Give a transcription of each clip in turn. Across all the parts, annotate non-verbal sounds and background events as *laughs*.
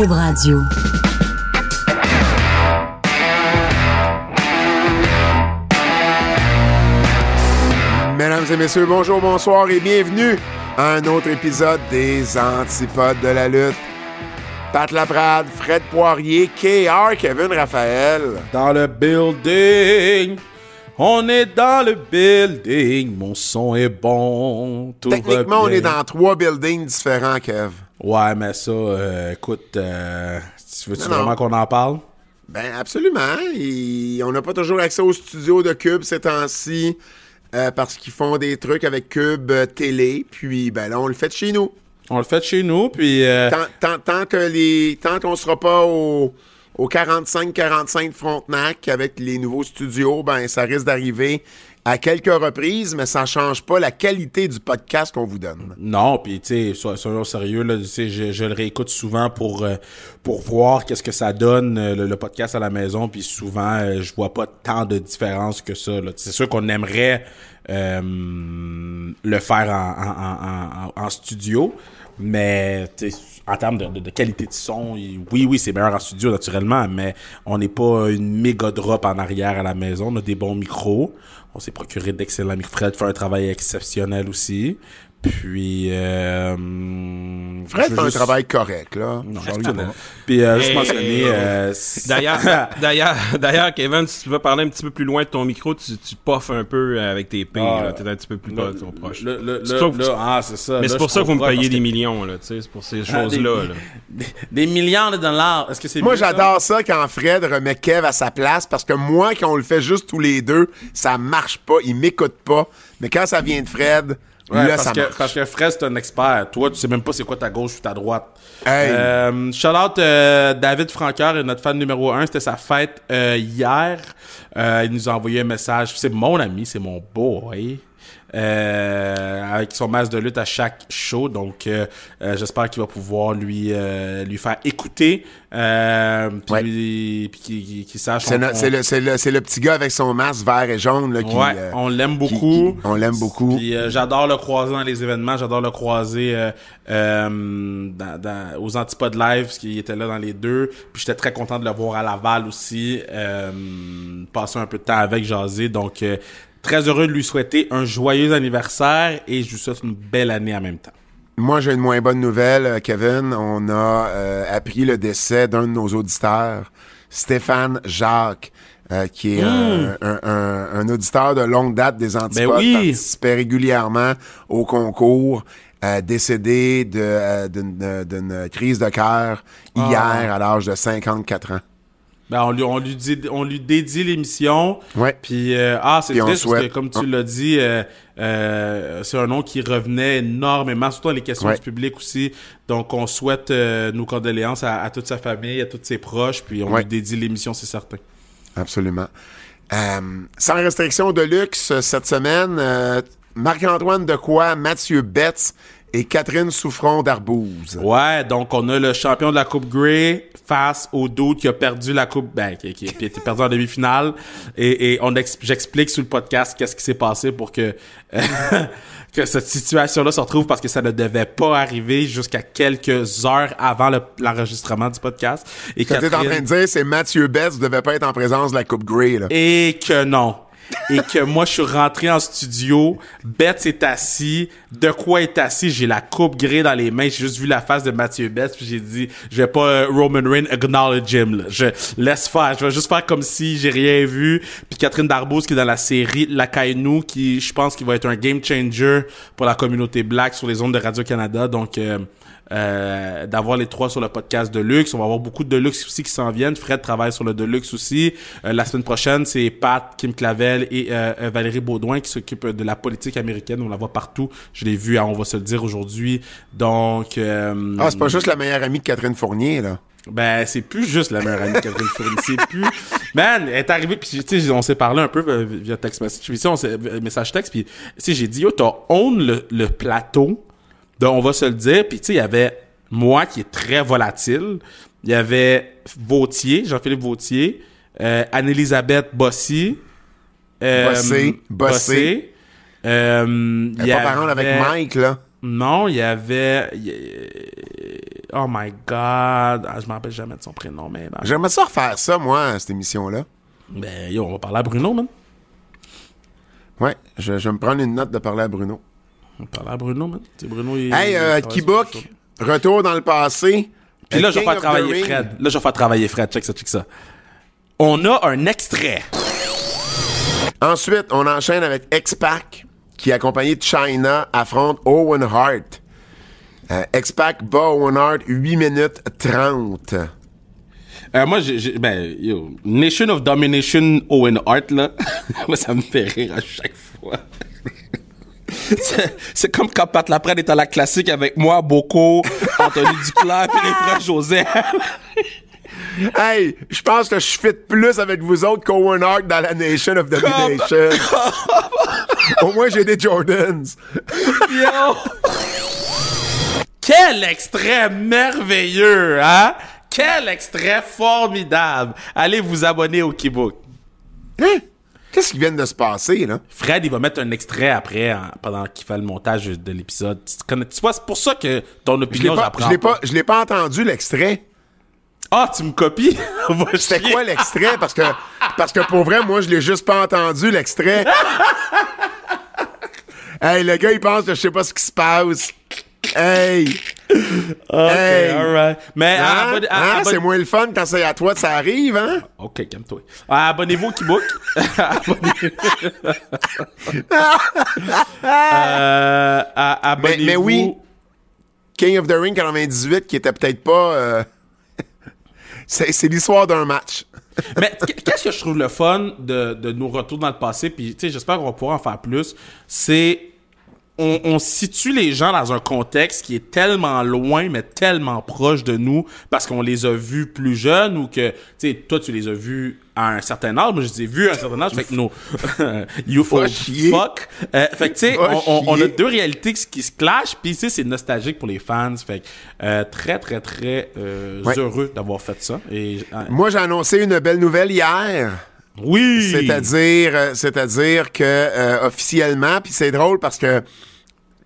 Cube Radio. Mesdames et messieurs, bonjour, bonsoir et bienvenue à un autre épisode des Antipodes de la lutte. Pat Laprade, Fred Poirier, KR, Kevin Raphaël. Dans le building. On est dans le building. Mon son est bon. Tout va Techniquement, on est dans trois buildings différents, Kev. Ouais, mais ça, euh, écoute, euh, tu veux-tu vraiment qu'on en parle? Ben absolument. Et on n'a pas toujours accès au studio de Cube ces temps-ci euh, parce qu'ils font des trucs avec Cube euh, Télé. Puis ben là, on le fait de chez nous. On le fait de chez nous, puis... euh, Tant, tant- tant que les, tant qu'on sera pas au, au 45-45 de Frontenac avec les nouveaux studios, ben ça risque d'arriver à quelques reprises, mais ça change pas la qualité du podcast qu'on vous donne. Non, puis tu sais, so- soyons sérieux, là, je, je le réécoute souvent pour, euh, pour voir qu'est-ce que ça donne, euh, le, podcast à la maison, puis souvent, euh, je vois pas tant de différence que ça. C'est sûr qu'on aimerait euh, le faire en, studio, mais en termes de, de- qualité de son, oui, oui, c'est meilleur en studio, naturellement, mais on n'est pas une méga drop en arrière à la maison. On a des bons micros. On s'est procuré d'excellents. Fred fait un travail exceptionnel aussi. Puis, euh, Fred fait un juste- travail correct, là. Non. Puis, euh, juste Hey. mentionner, euh, D'ailleurs, *laughs* d'ailleurs, d'ailleurs, Kevin, si tu veux parler un petit peu plus loin de ton micro, tu, tu puffes un peu avec tes pieds, Ah, là. T'es un petit peu plus bas, le- trop proche. le- le- le- là, ah, c'est ça. Mais Là, c'est pour ça que vous me payez des que- millions, là, tu sais, c'est pour ces Ah, choses-là, des, là. Des, des millions de dollars. Est-ce que c'est Moi, j'adore ça quand Fred remet Kev à sa place parce que moi, quand on le fait juste tous les deux, ça marche pas, il m'écoute pas. Mais quand ça vient de Fred, Ouais, là, parce, ça que, parce que Fred, c'est un expert. Toi, tu sais même pas c'est quoi ta gauche ou ta droite. Hey. Euh, shout out euh, David Francoeur, est notre fan numéro un. C'était sa fête euh, hier. Euh, il nous a envoyé un message. C'est mon ami, c'est mon boy. Euh, avec son masque de lutte à chaque show donc euh, euh, j'espère qu'il va pouvoir lui euh, lui faire écouter euh, puis Ouais. qu'il sache C'est no- on- le, c'est le- c'est le petit gars avec son masque vert et jaune là, qui. ouais, on l'aime beaucoup. qui- on l'aime beaucoup. Puis j'adore le croiser dans les événements, j'adore le croiser euh, euh, dans, dans- aux Antipodes Live, parce qu'il était là dans les deux. Puis j'étais très content de le voir à Laval aussi, euh, passer un peu de temps avec jaser. Donc euh, très heureux de lui souhaiter un joyeux anniversaire et je lui souhaite une belle année en même temps. Moi, j'ai une moins bonne nouvelle, euh, Kevin. On a euh, appris le décès d'un de nos auditeurs, Stéphane Jacques, euh, qui est un, un- un- un auditeur de longue date des Antipodes, Hmm. Ben oui. participait régulièrement au concours, euh, décédé de, d'une, crise de cœur Ah. hier à l'âge de 54 ans. Ben, on lui, on lui, dit, on lui dédie l'émission. Ouais. Puis, euh, ah, c'est triste parce que, comme tu l'as dit, euh, euh, c'est un nom qui revenait énormément, surtout dans les questions Ouais. du public aussi. Donc, on souhaite euh, nos condoléances à, à toute sa famille, à tous ses proches, puis on Ouais. lui dédie l'émission, c'est certain. Absolument. Sans restriction de luxe cette semaine, Marc-Antoine Decoy, Mathieu Betts et Catherine Souffron d'Arbouze. Ouais, donc on a le champion de la Coupe Grey face au dude qui a perdu la Coupe, ben, qui, qui- qui a été perdu en demi-finale. Et, et on ex- j'explique sur le podcast qu'est-ce qui s'est passé pour que, *laughs* que cette situation-là se retrouve parce que ça ne devait pas arriver jusqu'à quelques heures avant le- l'enregistrement du podcast. Et que t'es en train de dire, c'est Mathieu Betts ne devait pas être en présence de la Coupe Grey. Là. et que non. Et que moi, je suis rentré en studio, Betts est assis, de quoi est assis, j'ai la coupe grée dans les mains, j'ai juste vu la face de Mathieu Betts, puis j'ai dit, je vais pas euh, Roman Reigns acknowledge him, là. je laisse faire, je vais juste faire comme si j'ai rien vu, puis Catherine Darboz qui est dans la série La Kainu, qui je pense qui va être un game changer pour la communauté black sur les ondes de Radio-Canada, donc... euh, euh, d'avoir les trois sur le podcast de luxe. On va avoir beaucoup de luxe aussi qui s'en viennent. Fred travaille sur le de luxe aussi. Euh, la semaine prochaine, c'est Pat, Kim Clavel et euh, euh, Valérie Baudouin qui s'occupent de la politique américaine. On la voit partout. Je l'ai vu, hein, on va se le dire aujourd'hui. Donc, euh, Ah, c'est pas juste la meilleure amie de Catherine Fournier, là. ben, c'est plus juste la meilleure amie de Catherine Fournier. C'est plus. Man, elle est arrivée, puis tu sais, on s'est parlé un peu via text message. Puis, tu sais, on message texte, puis tu sais, j'ai dit, yo, t'as own le, le plateau. De on va se le dire. Puis, tu sais, il y avait moi qui est très volatile. Il y avait Vautier, Jean-Philippe Vautier, euh, Anne-Elisabeth Bossy. euh, Bossé, Bossé. Euh, il Elle y pas parente avec avait- Mike, là. non, il y avait. Oh my God. Ah, je m'en rappelle jamais de son prénom, mais... ben, J'aimerais ça refaire ça, moi, cette émission-là. Ben, yo, on va parler à Bruno, man. Ouais, je, je vais me prendre une note de parler à Bruno. On parler à Bruno, man. Sais, Bruno, il... Hey, euh, retour dans le passé. Puis là, je vais faire travailler. Fred. Là, je vais faire travailler Fred. Check ça, check ça. On a un extrait. Ensuite, on enchaîne avec X-Pac, qui, accompagné de China, affronte Owen Hart. Euh, X-Pac bat Owen Hart 8 minutes 30. Euh, moi, j'ai, j'ai- ben, yo, Nation of Domination Owen Hart, là, *laughs* moi, ça me fait rire à chaque fois. C'est, comme quand Pat Laprade est à la classique avec moi, Boko, Anthony Duclair, puis les frères Joseph. Hey, je pense que je fit plus avec vous autres qu'Owen Hart dans la Nation of Domination. *laughs* Au moins, j'ai des Jordans. Yo! Quel extrait merveilleux, hein? Quel extrait formidable! Allez vous abonner au Keybook. Hein? Qu'est-ce qui vient de se passer, là? Fred, il va mettre un extrait après, en- pendant qu'il fait le montage de l'épisode. Tu, connais- tu vois, c'est pour ça que ton opinion, j'apprends je l'ai pas, je l'ai pas entendu, l'extrait. Ah, tu me copies? *laughs* C'était quoi l'extrait? Parce que, parce que pour vrai, moi, je l'ai juste pas entendu, l'extrait. *laughs* hey, le gars, il pense que je sais pas ce qui se passe. Hey! Ok, Hey. alright. Mais Hein? abonne- Hein? abonne- C'est moins le fun quand c'est à toi que ça arrive, hein? Ok, calme-toi. Ah, Abonnez-vous au. Abonnez- *laughs* Euh, à- abonnez-vous. mais oui. King of the Ring 98, qui était peut-être pas... euh, *laughs* c'est c'est l'histoire d'un match. Mais qu- qu'est-ce que je trouve le fun de, de nos retours dans le passé, puis tu sais, j'espère qu'on va pouvoir en faire plus, c'est on, on situe les gens dans un contexte qui est tellement loin, mais tellement proche de nous, parce qu'on les a vus plus jeunes ou que, tu sais, toi, tu les as vus à un certain âge, moi, je les ai vus à un certain âge, fait que nos... *laughs* you fuck. Euh, fait que, tu sais, on, on- on a deux réalités qui, se clashent, puis tu sais, c'est nostalgique pour les fans, fait que euh, très, très, très euh, Ouais. heureux d'avoir fait ça. Et, euh, Moi, j'ai annoncé une belle nouvelle hier. Oui! C'est-à-dire, euh, c'est-à-dire que euh, officiellement, puis c'est drôle parce que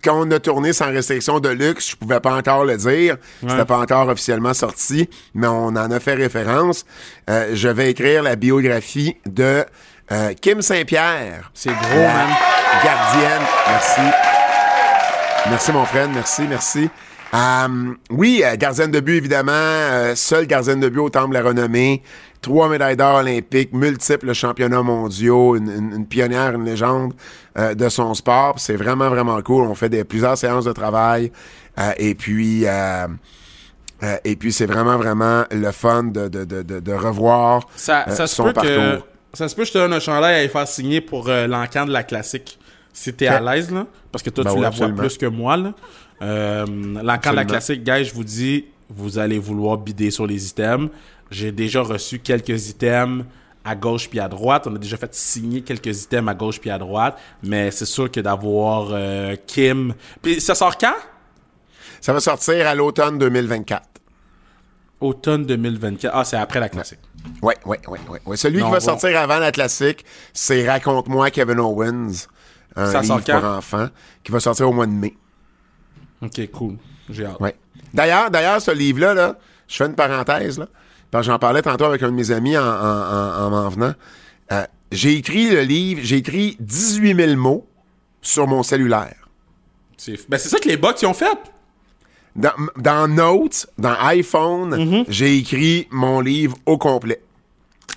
quand on a tourné sans restriction de luxe, je pouvais pas encore le dire, c'était pas encore officiellement sorti, mais on en a fait référence. Euh, je vais écrire la biographie de euh, Kim Saint-Pierre. C'est gros, man. Gardienne, merci. Merci mon frère, merci, merci. Euh, oui, gardienne de but évidemment, euh, seule gardienne de but au Temple de la Renommée, trois médailles d'or olympiques, multiples championnats mondiaux, une, une- une pionnière, une légende euh, de son sport. C'est vraiment vraiment cool. On fait des plusieurs séances de travail euh, et puis euh, euh, et puis c'est vraiment vraiment le fun de de, de, de, revoir Ça, ça se son parcours. que ça se peut que je te donne un chandail à y faire signer pour l'encan de la classique. Si t'es à l'aise, là. Parce que toi, Ben tu oui, la absolument. vois plus que moi, là. Euh, la Absolument. classique, guys, je vous dis, vous allez vouloir bider sur les items. J'ai déjà reçu quelques items à gauche puis à droite. On a déjà fait signer quelques items à gauche puis à droite. Mais c'est sûr que d'avoir euh, Kim... Puis ça sort quand? Ça va sortir à l'automne 2024. Automne 2024. Ah, c'est après la classique. Ouais, ouais, ouais, ouais, ouais. Celui Non, qui va bon. sortir avant la classique, c'est Raconte-moi Kevin Owens, un Ça livre sort quand? pour enfants, qui va sortir au mois de mai. OK, cool. J'ai hâte. Ouais. D'ailleurs, d'ailleurs, ce livre-là, là, je fais une parenthèse, là, parce que j'en parlais tantôt avec un de mes amis en, en, en, en m'en venant. Euh, j'ai écrit le livre, j'ai écrit 18 000 mots sur mon cellulaire. C'est ben, c'est ça que les box ils ont fait. Dans, dans Notes, dans iPhone, Mm-hmm. j'ai écrit mon livre au complet.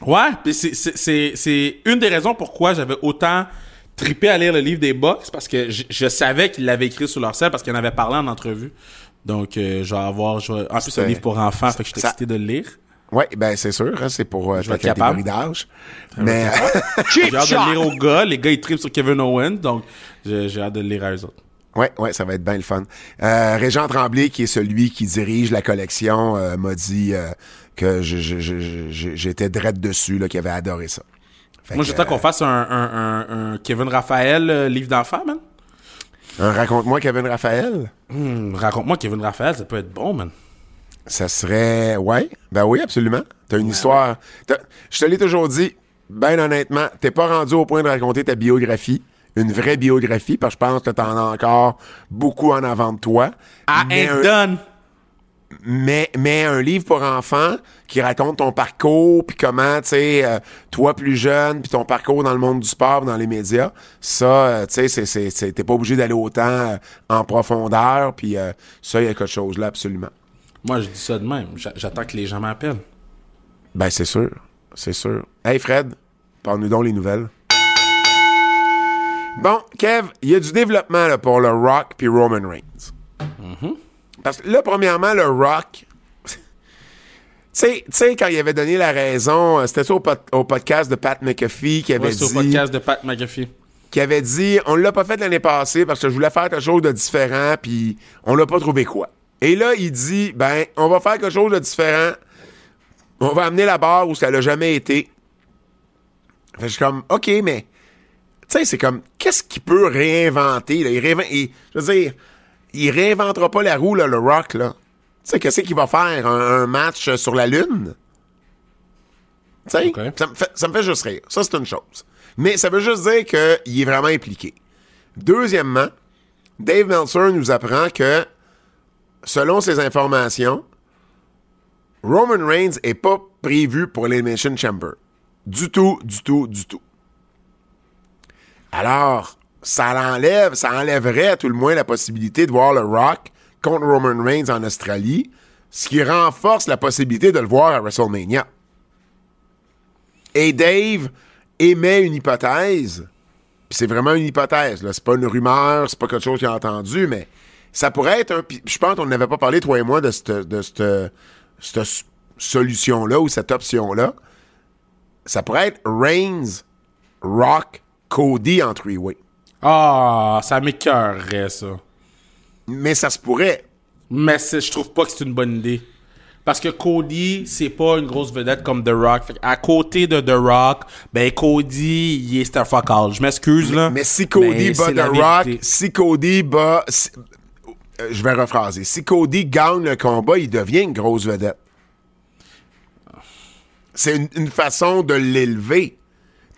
Ouais, c'est une des raisons pourquoi j'avais autant trippé à lire le livre des Bucks parce que je, je savais qu'ils l'avaient écrit sur leur sel parce qu'ils en avaient parlé en entrevue. Donc, euh, je vais avoir. je vais- en plus, c'est un livre pour enfants, fait que je suis excité de le lire. Oui, ben c'est sûr, hein, c'est pour euh, Je vais ta être capable. catégorie d'âge. Mais J'ai hâte de le lire aux gars. Les gars, ils trippent sur Kevin Owens, donc j'ai hâte de le lire à eux autres. ouais, ouais, ça va être bien le fun. Euh, Régent Tremblay, qui est celui qui dirige la collection, euh, m'a dit euh, que je- je- je- je- j'étais drette dessus, là, qu'il avait adoré ça. Fait Moi, j'attends qu'on euh, fasse un, un, un, un Kevin Raphaël euh, livre d'enfant, man. un Raconte-moi Kevin Raphaël? Hmm, Raconte-moi Kevin Raphaël, ça peut être bon, man. Ça serait. Ouais, ben oui, absolument. T'as une histoire. t'as- Je te l'ai toujours dit, ben honnêtement, t'es pas rendu au point de raconter ta biographie, une vraie biographie, parce que je pense que t'en as encore beaucoup en avant de toi. I Mais ain't un- done. Mais, mais un livre pour enfants qui raconte ton parcours, puis comment, tu sais, euh, toi plus jeune, puis ton parcours dans le monde du sport, dans les médias, ça, euh, tu sais, c'est- c'est- c'est- t'es pas obligé d'aller autant euh, en profondeur, puis ça, il y a quelque chose là, absolument. Moi, je dis ça de même. J'a- J'attends que les gens m'appellent. Ben, c'est sûr, c'est sûr. Hey, Fred, parle-nous donc les nouvelles. Bon, Kev, il y a du développement là, pour le Rock puis Roman Reigns. Parce que là, premièrement, le Rock, *laughs* tu sais, quand il avait donné la raison, euh, c'était ça au, pod- au podcast de Pat McAfee qui avait Ouais, c'est au dit, podcast de Pat McAfee. qui avait dit, on l'a pas fait l'année passée parce que je voulais faire quelque chose de différent, puis on l'a pas trouvé quoi. Et là, il dit, ben, on va faire quelque chose de différent. On va amener la barre où ça l'a jamais été. Fait que je suis comme, OK, mais, tu sais, c'est comme, qu'est-ce qu'il peut réinventer, là? Il réinvente, il- je veux dire, il réinventera pas la roue, là, le Rock, là. Tu sais, qu'est-ce qu'il va faire? Un, un match sur la Lune? Tu sais, OK. ça, me fait, ça me fait juste rire. Ça, c'est une chose. Mais ça veut juste dire qu'il est vraiment impliqué. Deuxièmement, Dave Meltzer nous apprend que, selon ses informations, Roman Reigns est pas prévu pour l'Elimination Chamber. Du tout, du tout, du tout. Alors, ça l'enlève, ça enlèverait à tout le moins la possibilité de voir le Rock contre Roman Reigns en Australie, ce qui renforce la possibilité de le voir à WrestleMania. Et Dave émet une hypothèse, puis c'est vraiment une hypothèse, là. C'est pas une rumeur, c'est pas quelque chose qu'il a entendu, mais ça pourrait être un. Je pense qu'on n'avait pas parlé, toi et moi, de cette, cette, solution-là ou cette option-là. Ça pourrait être Reigns, Rock, Cody en three-way. Ah, ça m'écœurerait, ça. Mais ça se pourrait. Mais je trouve pas que c'est une bonne idée. Parce que Cody, c'est pas une grosse vedette comme The Rock. Fait à côté de The Rock, ben Cody, il est star fuck all. Je m'excuse, là. Mais si Cody mais bat The Rock, si Cody bat. si- euh, je vais rephraser. Si Cody gagne le combat, il devient une grosse vedette. C'est une, une façon de l'élever.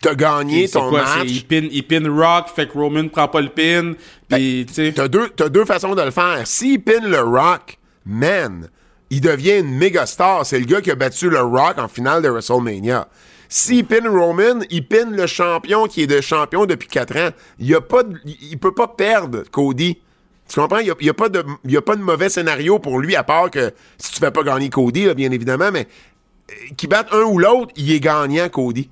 T'as gagné ton quoi, match. Il pin, il pin Rock, fait que Roman prend pas le pin. Tu sais. T'as deux, t'as deux façons de le faire. S'il pin le Rock, man, il devient une méga star. C'est le gars qui a battu le Rock en finale de WrestleMania. S'il pin Roman, il pin le champion qui est de champion depuis 4 ans. Il y a pas de- il peut pas perdre Cody. Tu comprends? Il n'y a, pas de, il y a pas de mauvais scénario pour lui, à part que si tu fais pas gagner Cody, là, bien évidemment, mais euh, qu'il batte un ou l'autre, il est gagnant, Cody.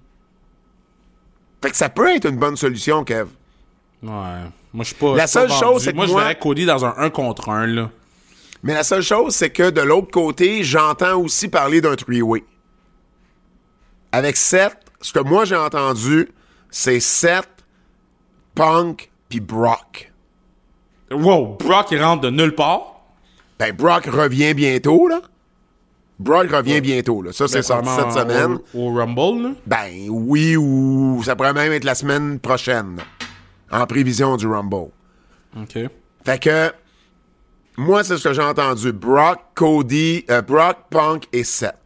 Fait que ça peut être une bonne solution, Kev. Ouais. Moi, je suis pas. La pas seule chose, c'est que moi, je verrais Cody dans un 1 contre 1, là. Mais la seule chose, c'est que de l'autre côté, j'entends aussi parler d'un three-way. Avec Seth, ce que moi j'ai entendu, c'est Seth, Punk, puis Brock. Wow, Brock, il rentre de nulle part? Ben, Brock revient bientôt, là. Brock revient bientôt, là. Ça, c'est sorti cette semaine. Au, au Rumble, là. Ben, oui, ou ça pourrait même être la semaine prochaine, là, en prévision du Rumble. OK. Fait que, moi, c'est ce que j'ai entendu. Brock, Cody, euh, Brock, Punk et Seth.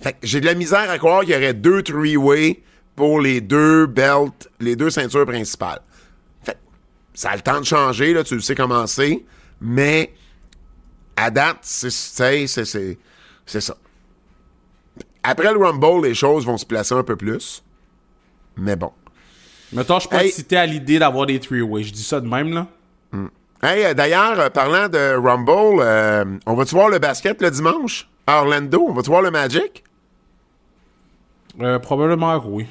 Fait que j'ai de la misère à croire qu'il y aurait deux three-way pour les deux belts, les deux ceintures principales. Fait que ça a le temps de changer, là, tu le sais comment c'est, mais à date, c'est, c'est, ça. Après le Rumble, les choses vont se placer un peu plus. Mais bon. Mettons, je suis pas Hey. excité à l'idée d'avoir des three-way. Je dis ça de même, là. Hey, euh, d'ailleurs, euh, parlant de Rumble, euh, on va-tu voir le basket le dimanche? À Orlando? On va-tu voir le Magic? Euh, probablement, oui.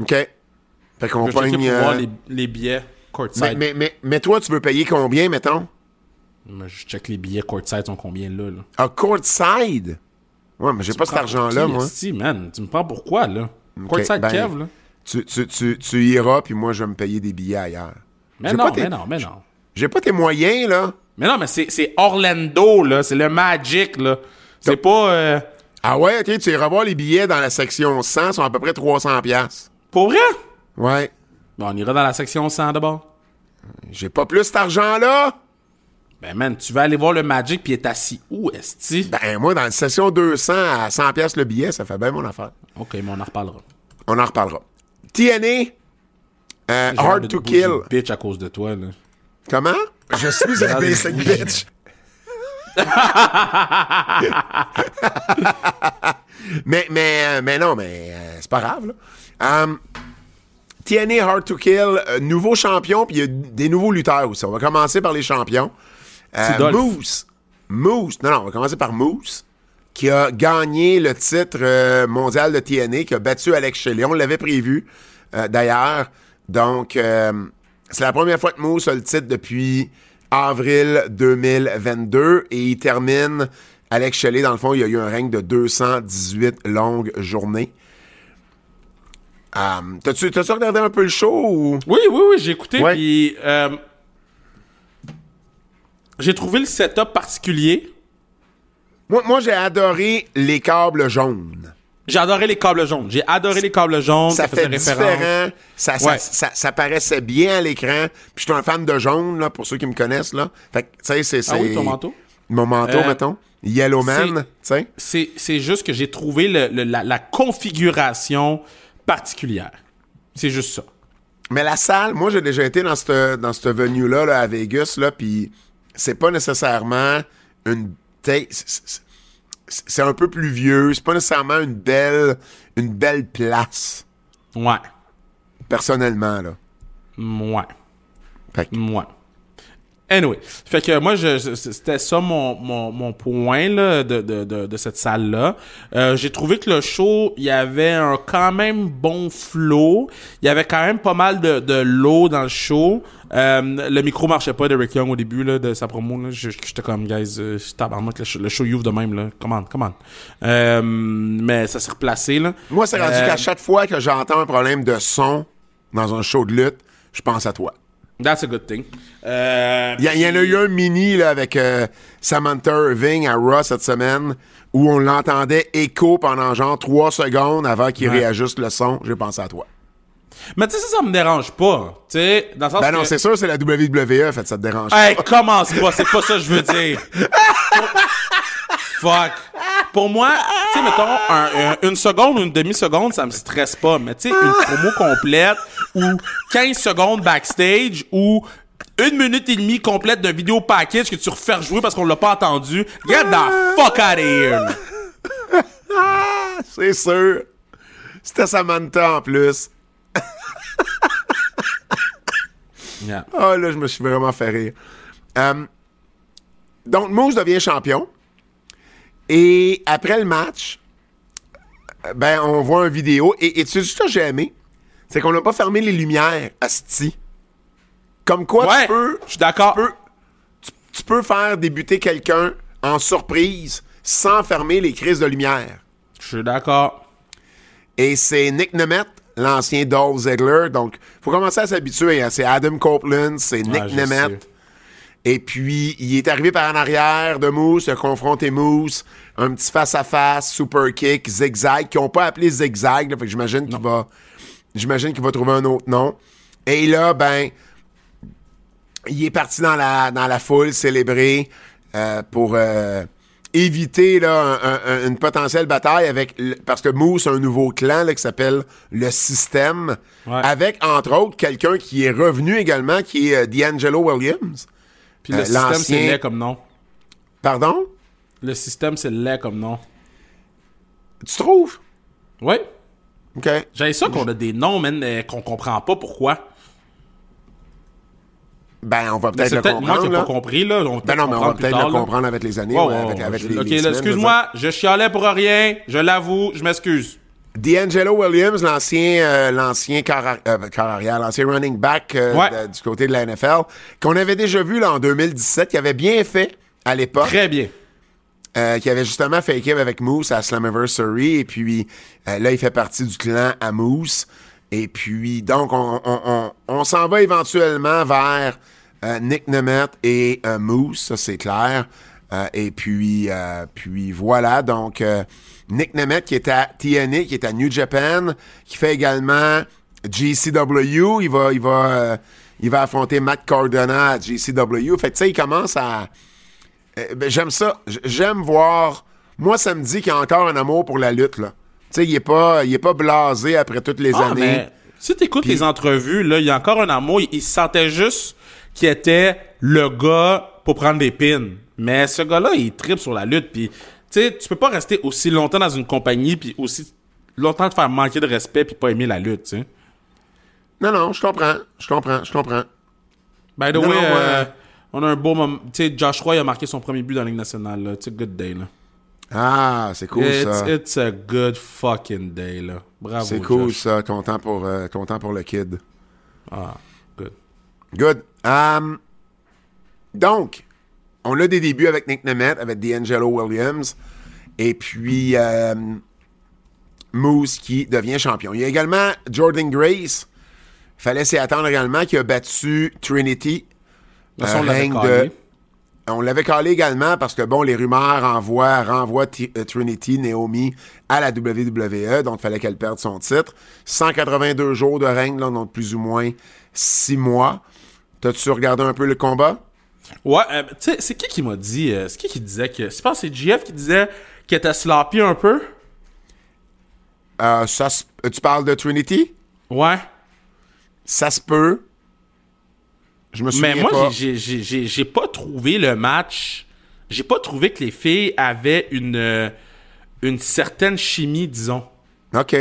OK. Fait qu'on pogne... pour voir les, les billets courtside. mais, mais, mais, mais toi, tu veux payer combien, mettons? Mais je check les billets courtside sont combien, là, là. À courtside? Ouais, mais j'ai pas cet argent-là, moi. Si, man? Tu me prends pourquoi, là? Courtside ben, Kev, là? Tu, tu, tu, tu iras, puis moi, je vais me payer des billets ailleurs. Mais non, tes- mais non, mais non. J'ai pas tes moyens, là. Mais non, mais c'est Orlando, là. C'est le Magic, là. C'est pas... euh, Ah ouais, OK, tu iras voir les billets dans la section 100, ils sont à peu près 300 pièces. Pour vrai? Ouais. Bon, on ira dans la section 100 d'abord. J'ai pas plus cet argent-là. Ben, man, tu vas aller voir le Magic puis être assis où, est-ce Ben, moi, dans la session 200 à 100 pièces le billet, ça fait bien mon affaire. OK, mais on en reparlera. On en reparlera. TNA, euh, Hard to Kill. bitch à cause de toi, là. Comment? Je suis une basic bitch. *laughs* mais, mais, mais non, mais euh, c'est pas grave, là. Um, TNA Hard to Kill, euh, nouveau champion, puis il y a des nouveaux lutteurs aussi. On va commencer par les champions. Euh. Moose. Moose. Non, non, on va commencer par Moose, qui a gagné le titre euh, mondial de TNA, qui a battu Alex Shelley. On l'avait prévu, euh, d'ailleurs. Donc, euh, c'est la première fois que Moose a le titre depuis avril 2022 et il termine Alex Shelley. Dans le fond, il y a eu un règne de 218 longues journées. Euh, T'as-tu regardé un peu le show ou... Oui, oui, oui, j'ai écouté. Puis j'ai trouvé le setup particulier. Moi, moi j'ai adoré les câbles jaunes. J'ai adoré les câbles jaunes. J'ai adoré les câbles jaunes. Ça, fait différent. Ça, ça, Ouais. ça, ça paraissait bien à l'écran. Puis je suis un fan de jaune, là, pour ceux qui me connaissent. Là. Fait que, tu sais, c'est... Ah oui, ton manteau? Mon manteau, Euh, mettons. Yellowman, tu sais. C'est, c'est juste que j'ai trouvé le- le- la, la configuration particulière. C'est juste ça. Mais la salle, moi, j'ai déjà été dans cette, dans cette venue-là, là, à Vegas, là, puis c'est pas nécessairement une... c'est- un peu plus vieux. C'est pas nécessairement une belle, une belle place, Ouais. personnellement, là. Ouais. Fait que- Ouais. Anyway. Fait que moi, je, je- c'était ça mon, mon, mon point là, de, de, de, de cette salle-là. Euh, j'ai trouvé que le show, il y avait un quand même bon flow. Il y avait quand même pas mal de, de l'eau dans le show. Euh, le micro marchait pas d'Eric Young au début là, de sa promo. Là. J'étais comme, guys, euh, tabarnak, le show, le show il ouvre de même. Là. Come on, come on. Euh, mais ça s'est replacé. Là. Moi, c'est rendu Euh, qu'à chaque fois que j'entends un problème de son dans un show de lutte, je pense à toi. That's a good thing. Il y, en a eu un mini là, avec Samantha Irving à Raw cette semaine où on l'entendait écho pendant genre trois secondes avant qu'il Ouais. réajuste le son. J'ai pensé à toi. Mais tu sais, ça, ça me dérange pas. Tu sais, dans le sens Ben non, que- c'est sûr, c'est la WWE, fait ça te dérange. Hey, commence pas, c'est pas ça que je veux *laughs* dire. Fuck. Pour moi, tu sais, mettons, un- un- une seconde ou une demi-seconde, ça me stresse pas. Mais tu sais, une promo complète ou 15 secondes backstage ou une minute et demie complète d'un vidéo package que tu refais jouer parce qu'on l'a pas entendu. Get the fuck out of here. *laughs* C'est sûr. C'était Samantha en plus. Yeah. Ah là, je me suis vraiment fait rire. Euh, donc, Moose devient champion. Et après le match, euh, ben, on voit une vidéo. Et, et tu sais ce que j'ai aimé? C'est qu'on n'a pas fermé les lumières, Asti. Comme quoi, Ouais, tu peux, je suis d'accord. tu peux- tu- tu peux faire débuter quelqu'un en surprise sans fermer les crises de lumière. Je suis d'accord. Et c'est Nick Nemeth, l'ancien Dolph Ziggler. Donc, faut commencer à s'habituer. hein. C'est Adam Copeland, c'est Nick Nemeth. Et puis, il est arrivé par en arrière de Moose, il a confronté Moose, un petit face-à-face, super kick, zigzag, qui n'ont pas appelé zigzag, là, fait que j'imagine qu'il va, j'imagine qu'il va trouver un autre nom. Et là, ben, il est parti dans la, dans la foule célébrer euh, pour euh, éviter là, un- un- une potentielle bataille avec le- parce que Moose a un nouveau clan là, qui s'appelle le Système, Ouais. avec entre autres quelqu'un qui est revenu également, qui est euh, D'Angelo Williams. Puis le Euh, système, c'est laid comme nom. Pardon? Le système, c'est laid comme nom. Tu trouves? Oui. OK. J'ai ça qu'on a des noms, euh, qu'on comprend pas pourquoi. Ben, on va Mais peut-être le comprendre. là. pas compris, là. On va Ben peut-être non, mais on va peut-être le là. comprendre avec les années, ouais, avec, ouais, avec je- les, excuse-moi, je chialais pour rien, je l'avoue, je m'excuse. D'Angelo Williams, l'ancien euh, l'ancien arri- euh, l'ancien running back euh, Ouais. de- du côté de la NFL, qu'on avait déjà vu là, en 2017, qui avait bien fait à l'époque. Très bien. qui avait justement fait équipe avec Moose à Slammiversary. Et puis là, il fait partie du clan à Moose. Et puis, donc, on, on- s'en va éventuellement vers euh, Nick Nemeth et euh, Moose, ça c'est clair. Euh, et puis, puis voilà, donc Nick Nemeth qui est à TNA, qui est à New Japan, qui fait également GCW. Il va, il va, il va affronter Matt Cardona à GCW. Fait que tu sais, il commence à... Ben, j'aime ça. J'aime voir. Moi, ça me dit qu'il y a encore un amour pour la lutte, là. Tu sais, il est pas, il est pas blasé après toutes les Ah, années. mais si t'écoutes les entrevues, là, il y a encore un amour. Il, il se sentait juste qu'il était le gars pour prendre des pins. Mais ce gars-là, il tripe sur la lutte. Puis, tu sais, tu peux pas rester aussi longtemps dans une compagnie puis aussi longtemps te faire manquer de respect puis pas aimer la lutte, tu sais. Non, non, je comprends. Je comprends, je comprends. By the Non, way, non, euh, ouais. on a un beau moment. Tu sais, Josh Roy a marqué son premier but dans la Ligue nationale. Tu sais, good day, là. Ah, c'est cool it's, ça. it's a good fucking day, là. Bravo, C'est cool Josh. ça. Content pour, euh, content pour le kid. Ah, good. Good. Um, donc, on a des débuts avec Nick Nemeth, avec D'Angelo Williams, et puis euh, Moose qui devient champion. Il y a également Jordan Grace. Fallait s'y attendre également, qui a battu Trinity. De toute façon, on Un l'avait règne de- On l'avait calé également parce que, bon, les rumeurs envoient, renvoient T- euh, Trinity, Naomi, à la WWE, donc il fallait qu'elle perde son titre. 182 jours de règne, là, donc plus ou moins 6 mois. T'as-tu regardé un peu le combat? Ouais, euh, tu sais, c'est qui qui m'a dit, euh, c'est qui qui disait que, c'est pas c'est GF qui disait qu'elle était sloppy un peu? Euh, ça tu parles de Trinity? Ouais. Ça se peut. Je me souviens Mais moi, pas. j'ai- j'ai j'ai- j'ai- j'ai pas trouvé le match. J'ai pas trouvé que les filles avaient une, euh, une certaine chimie, disons. OK.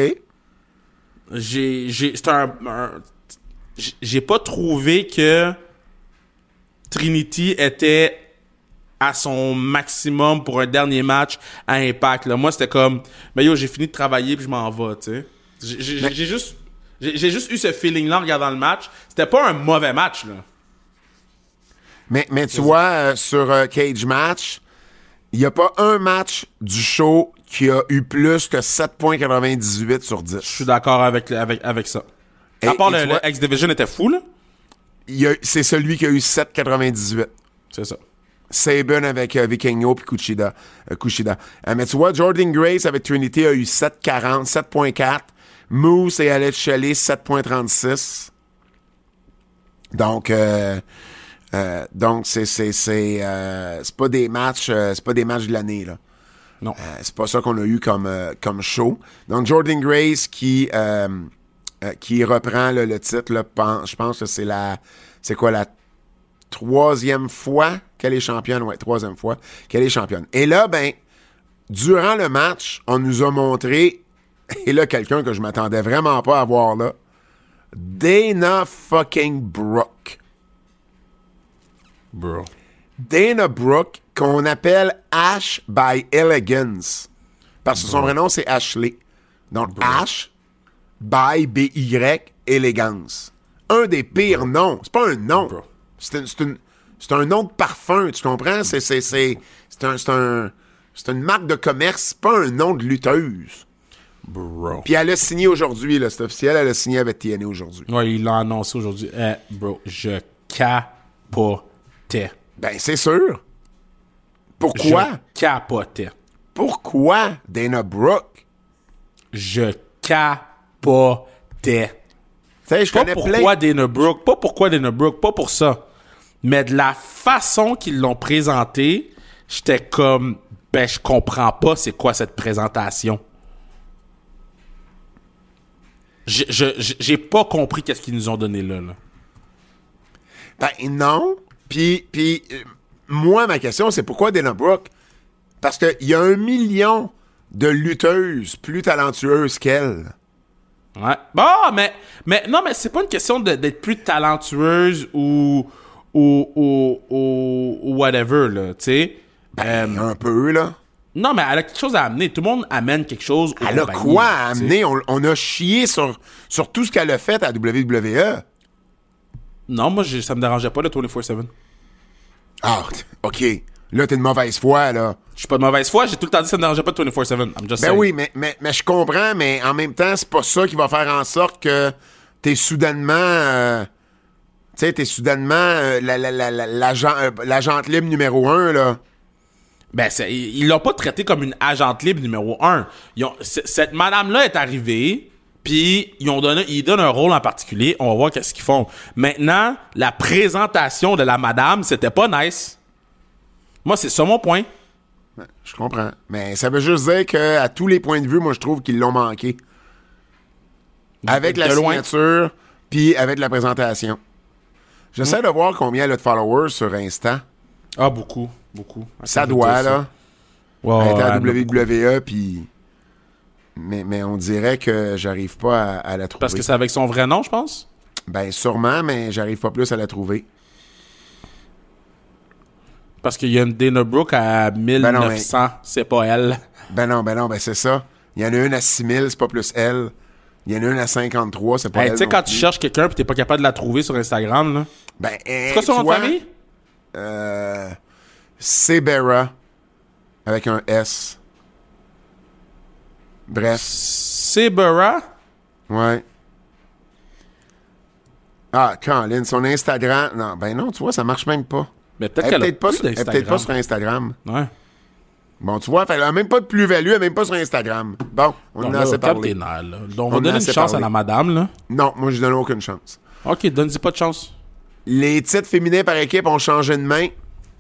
J'ai j'ai- c'est un, un- j'ai- pas trouvé que Trinity était à son maximum pour un dernier match à Impact. Là. Moi, c'était comme, mais yo, j'ai fini de travailler puis je m'en vais, tu sais. J'ai- juste, j'ai j'ai juste eu ce feeling-là en regardant le match. C'était pas un mauvais match, là. Mais, mais tu vois, euh, sur euh, Cage Match, il n'y a pas un match du show qui a eu plus que 7.98 sur 10. Je suis d'accord avec, avec, avec ça. À part le, X-Division était fou, là. C'est celui qui a eu 7.98. C'est ça. Saban avec euh, Vikingo puis Kushida. euh, Kushida. Euh, mais tu vois, Jordan Grace avec Trinity a eu 7.40, 7.4. Moose et Alex Shelley, 7.36. Donc, euh, donc c'est c'est c'est euh, c'est pas des matchs euh, c'est pas des matchs de l'année là. Non. Euh, c'est pas ça qu'on a eu comme euh, comme show. Donc Jordan Grace qui euh, euh, qui reprend là, le titre là, je pense que c'est la c'est quoi la troisième fois qu'elle est championne, ouais, troisième fois qu'elle est championne. Et là, ben, durant le match, on nous a montré, *laughs* et là, quelqu'un que je m'attendais vraiment pas à voir là, Dana fucking Brooke. Bro. Dana Brooke, qu'on appelle Ash by Elegance. Parce que son vrai nom, c'est Ashley. Donc, Ash by B-Y Elegance. Un des pires noms. C'est pas un nom. C'est une- c'est une- c'est un nom de parfum, tu comprends? C'est c'est- c'est- c'est un, c'est un- c'est une marque de commerce, c'est pas un nom de lutteuse. Bro. Puis elle a signé aujourd'hui, là, c'est officiel, elle a signé avec TNA aujourd'hui. Ouais, il l'a annoncé aujourd'hui. Eh, bro, je Ben, c'est sûr. Pourquoi? Je capotais. Pourquoi Dana Brooke? Je capotais. Tu sais, je Pas pourquoi plein. Dana Brooke, pas pourquoi Dana Brooke, pas pour ça. Mais de la façon qu'ils l'ont présenté, j'étais comme, ben, je comprends pas c'est quoi cette présentation. J'ai pas compris qu'est-ce qu'ils nous ont donné là. là. Ben, non. Puis, puis euh, moi, ma question, c'est pourquoi Dana Brooke? Parce qu'il y a un million de lutteuses plus talentueuses qu'elle. Ouais. Bon, mais, mais non, mais c'est pas une question d'être plus talentueuse ou, ou, ou, ou, ou whatever, là, tu sais. Euh, Un peu, là. non, mais elle a quelque chose à amener. Tout le monde amène quelque chose. Elle a quoi à amener? On, on a chié sur, sur tout ce qu'elle a fait à WWE. Non, moi, j'ai- ça me dérangeait pas, le 24-7. Ah, OK. Là, t'es de mauvaise foi, là. Je suis pas de mauvaise foi, j'ai tout le temps dit que ça me dérangeait pas, le 24-7. I'm just Ben saying. oui, mais, mais, mais je comprends, mais en même temps, c'est pas ça qui va faire en sorte que t'es soudainement... euh, tu sais, t'es soudainement euh, la- la- la- euh, l'agente libre numéro un, là. Ben, c'est- ils l'ont pas traité comme une agente libre numéro un. Ils ont- c- cette madame-là est arrivée, puis ils ont donné, ils donnent un rôle en particulier. On va voir qu'est-ce qu'ils font. Maintenant, la présentation de la madame, c'était pas nice. Moi, c'est ça mon point. Je comprends. Mais ça veut juste dire que à tous les points de vue, moi, je trouve qu'ils l'ont manqué. Avec la De signature, puis avec la présentation. J'essaie de voir combien elle a de followers sur Insta. Ah, beaucoup. Beaucoup. Ça doit, ça. là. Elle était à. WWE, puis... Mais, mais on dirait que j'arrive pas à, à la trouver. Parce que c'est avec son vrai nom, je pense? Ben, sûrement, mais j'arrive pas plus à la trouver. Parce qu'il y a une Dana Brooke à 1900. C'est pas elle. Ben non, ben non, ben c'est ça. Il y en a une à 6000, c'est pas plus elle. Il y en a une à 53, c'est pas Hey, elle. tu sais, quand tu cherches quelqu'un et t'es pas capable de la trouver sur Instagram, là. Ben, C'est quoi son tu nom de famille? Euh, Sebera, avec un S. Bref, Sebera? ouais. Ah, Colin, son Instagram. Non, ben non, tu vois, ça marche même pas. Mais peut-être Elle est qu'elle peut-être pas, sur- peut-être pas sur. Instagram. Ouais. Bon, tu vois, elle a même pas de plus-value, elle est même pas sur Instagram. Bon, on en a assez parlé. nerfs. Donc, on On va donner une chance parlé. à la madame, là. Non, moi, je donne aucune chance. Ok, donne-y pas de chance. Les titres féminins par équipe ont changé de main.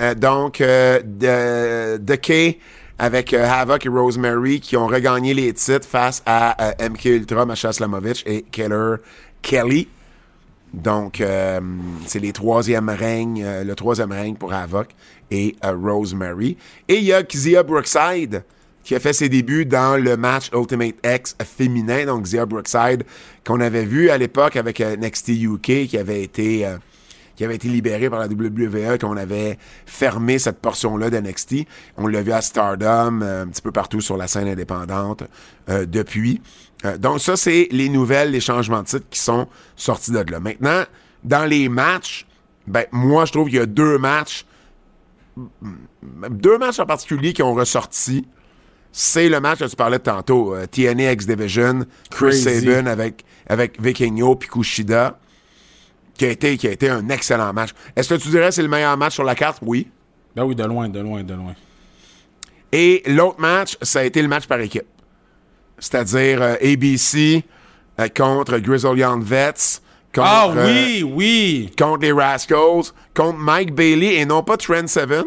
Euh, donc, euh, de, de Kay avec euh, Havoc et Rosemary qui ont regagné les titres face à euh, MK Ultra, Masha Slamovich et Keller Kelly. Donc, euh, c'est les troisièmes règnes, euh, le troisième règne pour Havoc et euh, Rosemary. Et il y a Xia Brookside qui a fait ses débuts dans le match Ultimate X féminin. Donc, Xia Brookside qu'on avait vu à l'époque avec NXT UK qui avait été... qui avait été libéré par la WWE, qu'on avait fermé cette portion-là d'NXT. On l'a vu à Stardom, euh, un petit peu partout sur la scène indépendante euh, depuis. Euh, donc ça, c'est les nouvelles, les changements de titre qui sont sortis de là. Maintenant, dans les matchs, ben moi, je trouve qu'il y a deux matchs, deux matchs en particulier qui ont ressorti. C'est le match que tu parlais tantôt, euh, TNA X Division, Chris. Sabin avec, avec Vikingo puis Kushida qui a été, qui a été un excellent match. Est-ce que tu dirais que c'est le meilleur match sur la carte? Oui. Ben oui, de loin, de loin, de loin. Et l'autre match, ça a été le match par équipe. C'est-à-dire euh, ABC euh, contre Grizzle Young Vets, contre, Ah euh, oui, oui! contre les Rascals, contre Mike Bailey et non pas Trent Seven,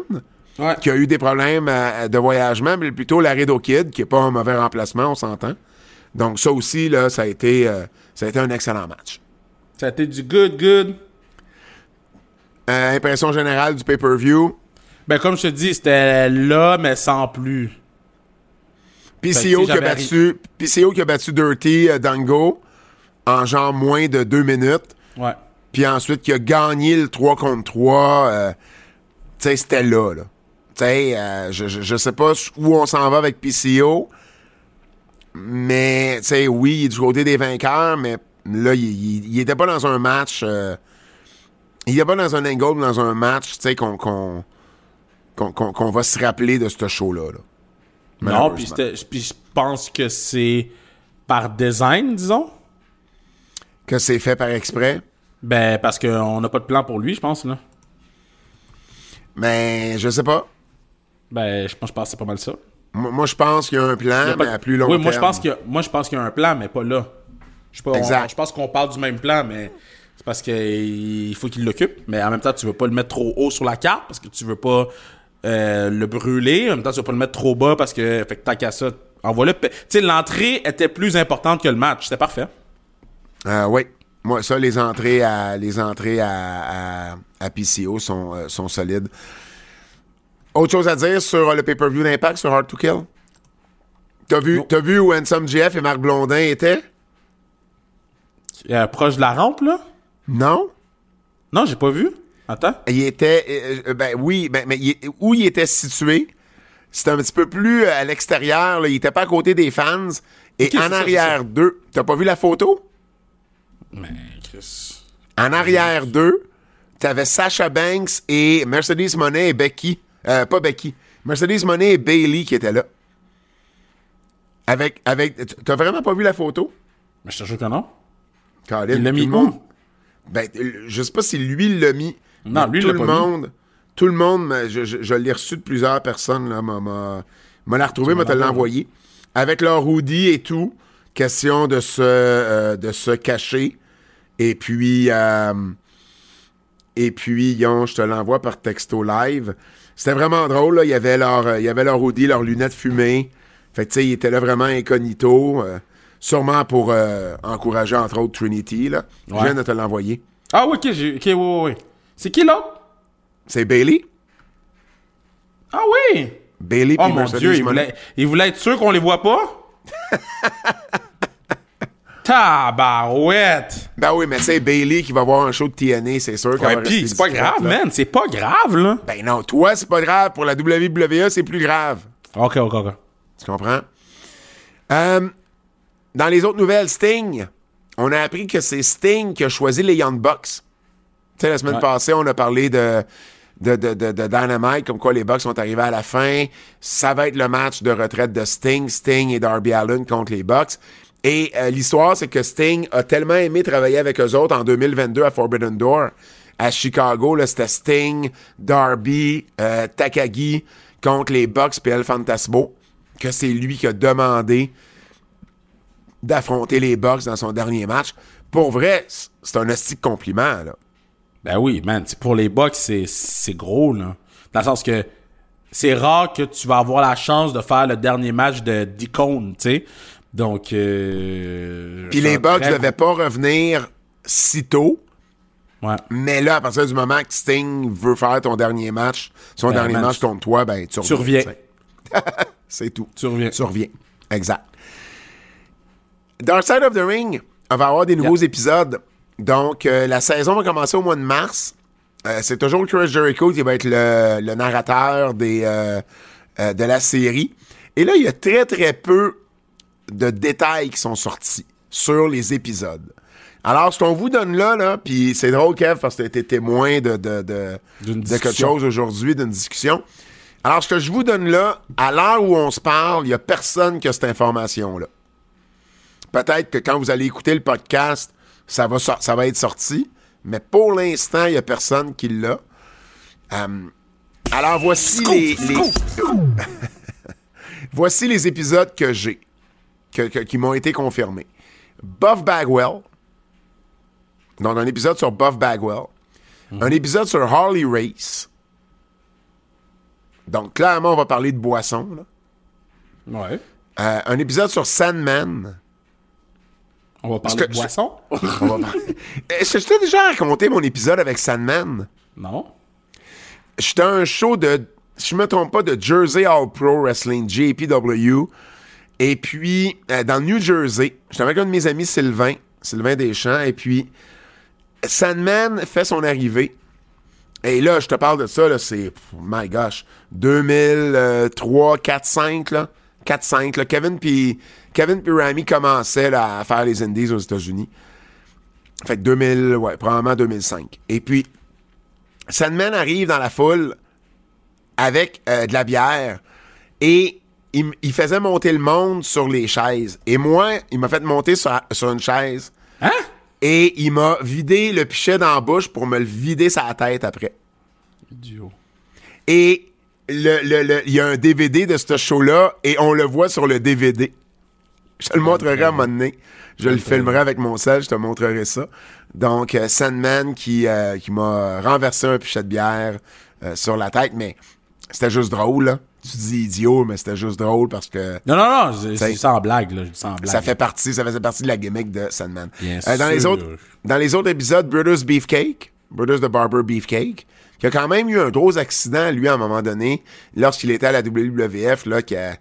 Ouais. qui a eu des problèmes de voyagement, mais plutôt Laredo Kid, qui est pas un mauvais remplacement, on s'entend. Donc ça aussi, là, ça a été, ça a été un excellent match. Ça a été du good, good. Euh, impression générale du pay-per-view. Ben comme je te dis, c'était là, mais sans plus. PCO tu sais, qui, a battu, PCO qui a battu Dirty euh, Dango en genre moins de deux minutes. Ouais. Puis ensuite qui a gagné le 3 contre 3. euh, tu sais, c'était là. là. Tu sais, euh, je, je, je sais pas où on s'en va avec PCO. Mais, tu sais, oui, il est du côté des vainqueurs, mais là, il, il, il était pas dans un match. euh, il était pas dans un angle, dans un match, tu sais, qu'on va se rappeler de ce show-là. là. Non, puis je pense que c'est par design, disons? Que c'est fait par exprès? Ben, parce qu'on n'a pas de plan pour lui, je pense, là. Mais je sais pas. Ben, je pense, je pense que c'est pas mal ça. Moi, moi, je pense qu'il y a un plan, a mais à plus long Oui, moi, je terme. pense qu'il y a, moi, je pense qu'il y a un plan, mais pas là. Je, sais pas, on- Exact. je pense qu'on parle du même plan, mais c'est parce qu'il faut qu'il l'occupe. Mais en même temps, tu veux pas le mettre trop haut sur la carte parce que tu veux pas euh, le brûler. En même temps, tu veux pas le mettre trop bas parce que, fait que tant qu'à ça, envoie-le. Tu sais, l'entrée était plus importante que le match. C'était parfait. Euh, oui. Moi, ça, les entrées à, les entrées à, à, à PCO sont, euh, sont solides. Autre chose à dire sur le pay-per-view d'Impact sur Hard to Kill? T'as vu, t'as vu où Handsome Jeff et Marc Blondin étaient? Euh, proche de la rampe, là? Non? Non, j'ai pas vu. Attends. Il était, euh, euh, ben oui, ben, mais il- où il était situé, c'était un petit peu plus euh, à l'extérieur. là. Il était pas à côté des fans. Et en arrière d'eux, t'as pas vu la photo? Mais, Chris. En arrière d'eux, t'avais Sasha Banks et Mercedes Monet et Becky. Euh, pas Becky. Mercedes Monet et Bailey qui étaient là. Avec, avec, t'as vraiment pas vu la photo? Mais je te jure que non. Colin, Il l'a mis monde- où? Ben, je sais pas si lui l'a mis. Non, lui, tout l'a le pas mis. monde, tout le monde, je, je, je l'ai reçu de plusieurs personnes, là, m'a, m'a, m'a la retrouvé, m'a te l'envoyé. Avec leur hoodie et tout. Question de se, euh, de se cacher. Et puis, euh, et puis, yon, je te l'envoie par texto live. C'était vraiment drôle, là. Il y avait leur, euh, il y avait leur hoodie, leurs lunettes fumées. Fait que, tu sais, ils étaient là vraiment incognito. euh, sûrement pour euh, encourager, entre autres, Trinity, là. Je viens de te l'envoyer. Ah, oui, ok, j'ai, oui, oui, oui. C'est qui l'autre? C'est Bailey. Ah oui! Bailey Oh mon Dieu, il voulait, il voulait être sûr qu'on les voit pas? *laughs* Tabarouette! Ben oui, mais c'est Bailey qui va voir un show de TNA, c'est sûr. Ouais, va pis c'est pas grave, là. man. C'est pas grave, là. Ben non, toi, c'est pas grave. Pour la WWE, c'est plus grave. Ok, ok, ok. Tu comprends? Euh, dans les autres nouvelles, Sting, on a appris que c'est Sting qui a choisi les Young Bucks. Tu sais, la semaine Ouais. passée, on a parlé de, de, de, de, de Dynamite, comme quoi les Bucks sont arrivés à la fin. Ça va être le match de retraite de Sting, Sting et Darby Allin contre les Bucks. Et euh, l'histoire, c'est que Sting a tellement aimé travailler avec eux autres en 2022 à Forbidden Door. À Chicago, c'était Sting, Darby, euh, Takagi contre les Bucks et El Fantasmo, que c'est lui qui a demandé d'affronter les Bucks dans son dernier match. Pour vrai, c'est un hostie de compliment, là. Ben oui, man. Pour les Bucks, c'est, gros, là. Dans le sens que c'est rare que tu vas avoir la chance de faire le dernier match de d'icône, tu sais. Donc, euh, Puis les Bucks très devaient pas revenir si tôt, Ouais. mais là, à partir du moment que Sting veut faire ton dernier match, son Ben, dernier man, match contre toi, ben tu reviens. reviens. tu sais. *laughs* c'est tout. Tu reviens. Tu reviens. Exact. Dark Side of the Ring, on va avoir des nouveaux épisodes. Donc, euh, la saison va commencer au mois de mars. Euh, c'est toujours Chris Jericho qui va être le, le narrateur des, euh, de la série. Et là, il y a très, très peu de détails qui sont sortis sur les épisodes. Alors, ce qu'on vous donne là, là puis c'est drôle, Kev, parce que tu été témoin de, de, de, D'une de quelque chose aujourd'hui, d'une discussion. Alors, ce que je vous donne là, à l'heure où on se parle, il n'y a personne qui a cette information-là. Peut-être que quand vous allez écouter le podcast, ça va, sor- ça va être sorti, mais pour l'instant, il n'y a personne qui l'a. Euh, alors, voici les, les- *laughs* voici les épisodes que j'ai, que- que- qui m'ont été confirmés. Buff Bagwell, donc un épisode sur Buff Bagwell, un épisode sur Harley Race. Donc, clairement, on va parler de boisson. là. Ouais. Euh, un épisode sur Sandman. On va parler de je- boisson? *laughs* On va je t'ai déjà raconté mon épisode avec Sandman? non. J'étais à un show de, si je me trompe pas, de Jersey All Pro Wrestling, JPW. Et puis, euh, dans le New Jersey, j'étais avec un de mes amis, Sylvain, Sylvain Deschamps. Et puis, Sandman fait son arrivée. Et là, je te parle de ça, c'est, my gosh, 2003, 4, 5, là. 4, 5, là. Kevin puis Kevin puis Rami commençaient là, à faire les Indies aux États-Unis. Fait que 2000, ouais, probablement 2005. Et puis, Sandman arrive dans la foule avec euh, de la bière et il, il faisait monter le monde sur les chaises. Et moi, il m'a fait monter sur, sur une chaise Hein? et il m'a vidé le pichet dans la bouche pour me le vider sa tête après. Idiot. Et le- le- le- il y a un DVD de ce show-là et on le voit sur le DVD. *laughs* Je te le montrerai à un moment donné. Je le filmerai avec mon sel, je te montrerai ça. Donc, euh, Sandman qui, euh, qui m'a renversé un pichet de bière euh, sur la tête, mais c'était juste drôle, là. Tu dis idiot, mais c'était juste drôle parce que Non, non, non, C'est- en blague, là. En blague. ça fait partie, ça faisait partie de la gimmick de Sandman. Bien dans, les autres, dans les autres épisodes, Brutus Beefcake, Brutus the Barber Beefcake, qui a quand même eu un gros accident, lui, à un moment donné, lorsqu'il était à la WWF, là, qu'il a-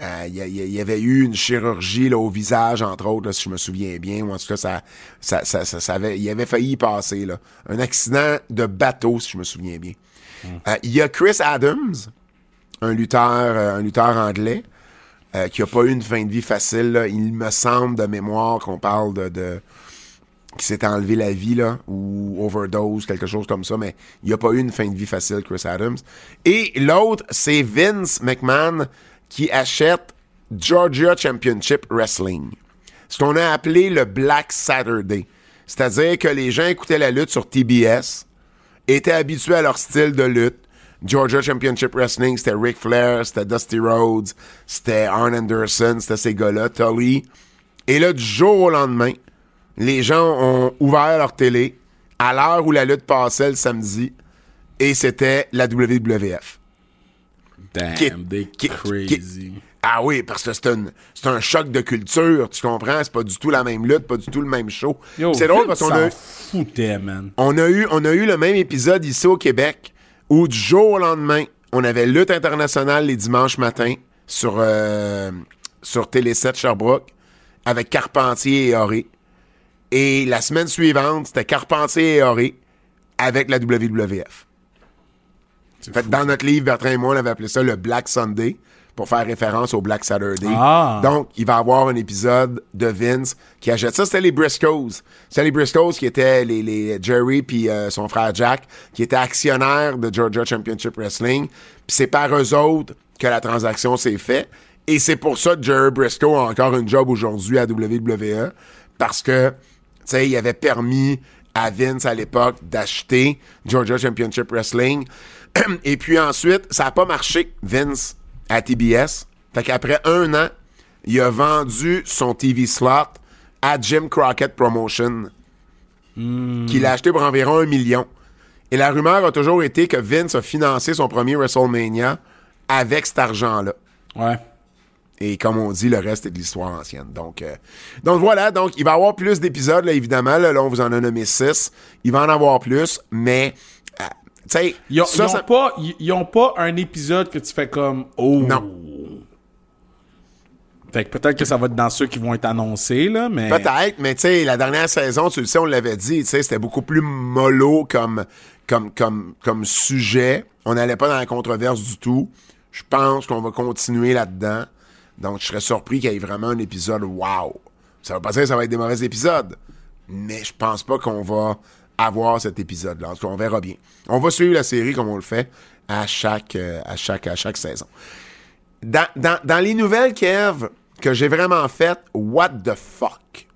euh, il il y avait eu une chirurgie au visage, entre autres, si je me souviens bien, ou en tout cas, ça, ça, ça, avait, il avait failli y passer. Là. Un accident de bateau, si je me souviens bien. Euh, Il y a Chris Adams, un lutteur, euh, un lutteur anglais, euh, qui a pas eu une fin de vie facile. Il me semble de mémoire qu'on parle de, de qui s'est enlevé la vie là ou overdose quelque chose comme ça, mais il a pas eu une fin de vie facile, Chris Adams. Et l'autre, c'est Vince McMahon qui achète Georgia Championship Wrestling, ce qu'on a appelé le Black Saturday, c'est-à-dire que les gens écoutaient la lutte sur TBS, étaient habitués à leur style de lutte. Georgia Championship Wrestling, c'était Ric Flair, c'était Dusty Rhodes, c'était Arn Anderson, c'était ces gars-là, Tully. Et là, du jour au lendemain, les gens ont ouvert leur télé à l'heure où la lutte passait le samedi, et c'était la WWF. Damn, Qui- they qui- crazy. Ah oui, parce que c'est un, c'est un choc de culture, tu comprends? C'est pas du tout la même lutte, pas du tout le même show. C'est drôle parce qu'on a, foutait, man. on a eu, on a eu le même épisode ici au Québec où du jour au lendemain, on avait lutte internationale les dimanches matins sur, euh, sur Télé 7 Sherbrooke avec Carpentier et Horé. Et la semaine suivante, c'était Carpentier et Horé avec la WWF. Fait, dans notre livre, Bertrand et moi, on avait appelé ça le Black Sunday pour faire référence au Black Saturday. Ah. Donc, il va y avoir un épisode de Vince qui achète ça. C'était les Briscoes. C'était les Briscoes qui étaient les, les Jerry puis euh, son frère Jack, qui étaient actionnaires de Georgia Championship Wrestling. Puis c'est par eux autres que la transaction s'est faite. Et c'est pour ça que Jerry Briscoe a encore une job aujourd'hui à WWE. Parce que, tu sais, il avait permis à Vince à l'époque d'acheter Georgia Championship Wrestling. *clears throat* Et puis ensuite, ça n'a pas marché, Vince, à TBS. Fait qu'après un an, il a vendu son TV slot à Jim Crockett Promotion, qui l'a acheté pour environ un million. Et la rumeur a toujours été que Vince a financé son premier WrestleMania avec cet argent-là. Ouais. Et comme on dit, le reste est de l'histoire ancienne. Donc, euh, donc voilà, donc il va y avoir plus d'épisodes, là, évidemment. Là, là, on vous en a nommé six. Il va en avoir plus, mais euh, tu sais, Ils ont, ça, ils ont ça- pas, ils, ils ont pas un épisode que tu fais comme oh. Non. Fait que peut-être que ça va être dans ceux qui vont être annoncés là, mais Peut-être, mais tu sais, la dernière saison, tu le sais, on l'avait dit, tu sais, c'était beaucoup plus mollo comme, comme, comme, comme sujet. On n'allait pas dans la controverse du tout. Je pense qu'on va continuer là-dedans. Donc, je serais surpris qu'il y ait vraiment un épisode wow. Ça veut pas dire que ça va être des mauvais épisodes, mais je pense pas qu'on va avoir cet épisode-là. En tout cas, on verra bien. On va suivre la série comme on le fait à chaque, euh, à chaque, à chaque saison. Dans, dans, dans les nouvelles, Kev, que j'ai vraiment faites, what the fuck?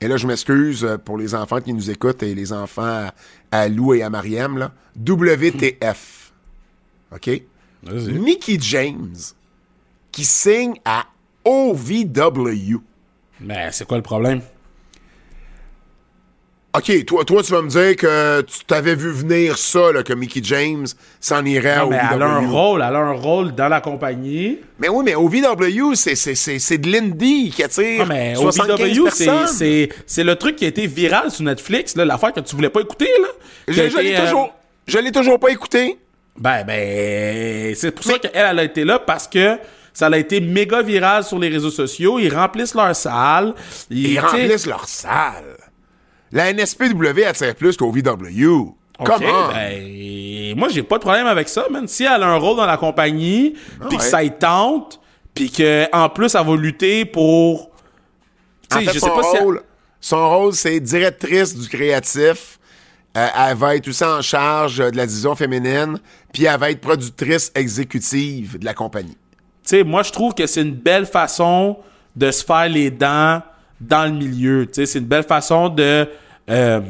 Et là, je m'excuse euh, pour les enfants qui nous écoutent et les enfants à, à Lou et à Mariam, là. WTF. *laughs* OK? Mickey James, qui signe à OVW. Mais c'est quoi le problème? OK, toi, toi, tu vas me dire que tu t'avais vu venir ça, là, que Mickey James s'en irait à Non, mais elle a un OVW. rôle, elle a un rôle dans la compagnie. Mais oui, mais OVW, c'est, c'est, c'est, c'est de l'indie qui attire Ah, mais 75 OVW, c'est, personnes. c'est, c'est le truc qui a été viral sur Netflix, là, l'affaire que tu voulais pas écouter, là. Je, l'ai euh, toujours, je l'ai toujours pas écouté. Ben, ben, c'est pour ça qu'elle, elle a été là parce que ça a été méga viral sur les réseaux sociaux. Ils remplissent leur salle. Ils, remplissent leur salle. La NSPW attire plus qu'OVW. OK, Comment? ben, moi, j'ai pas de problème avec ça, man. Si elle a un rôle dans la compagnie, puis que ouais. ça y tente, puis que en plus, elle va lutter pour... En fait, je son sais pas si... elle- rôle, son rôle, c'est directrice du créatif. Euh, elle va être aussi en charge de la division féminine, puis elle va être productrice exécutive de la compagnie. Tu sais, moi, je trouve que c'est une belle façon de se faire les dents dans le milieu. C'est une belle façon de euh,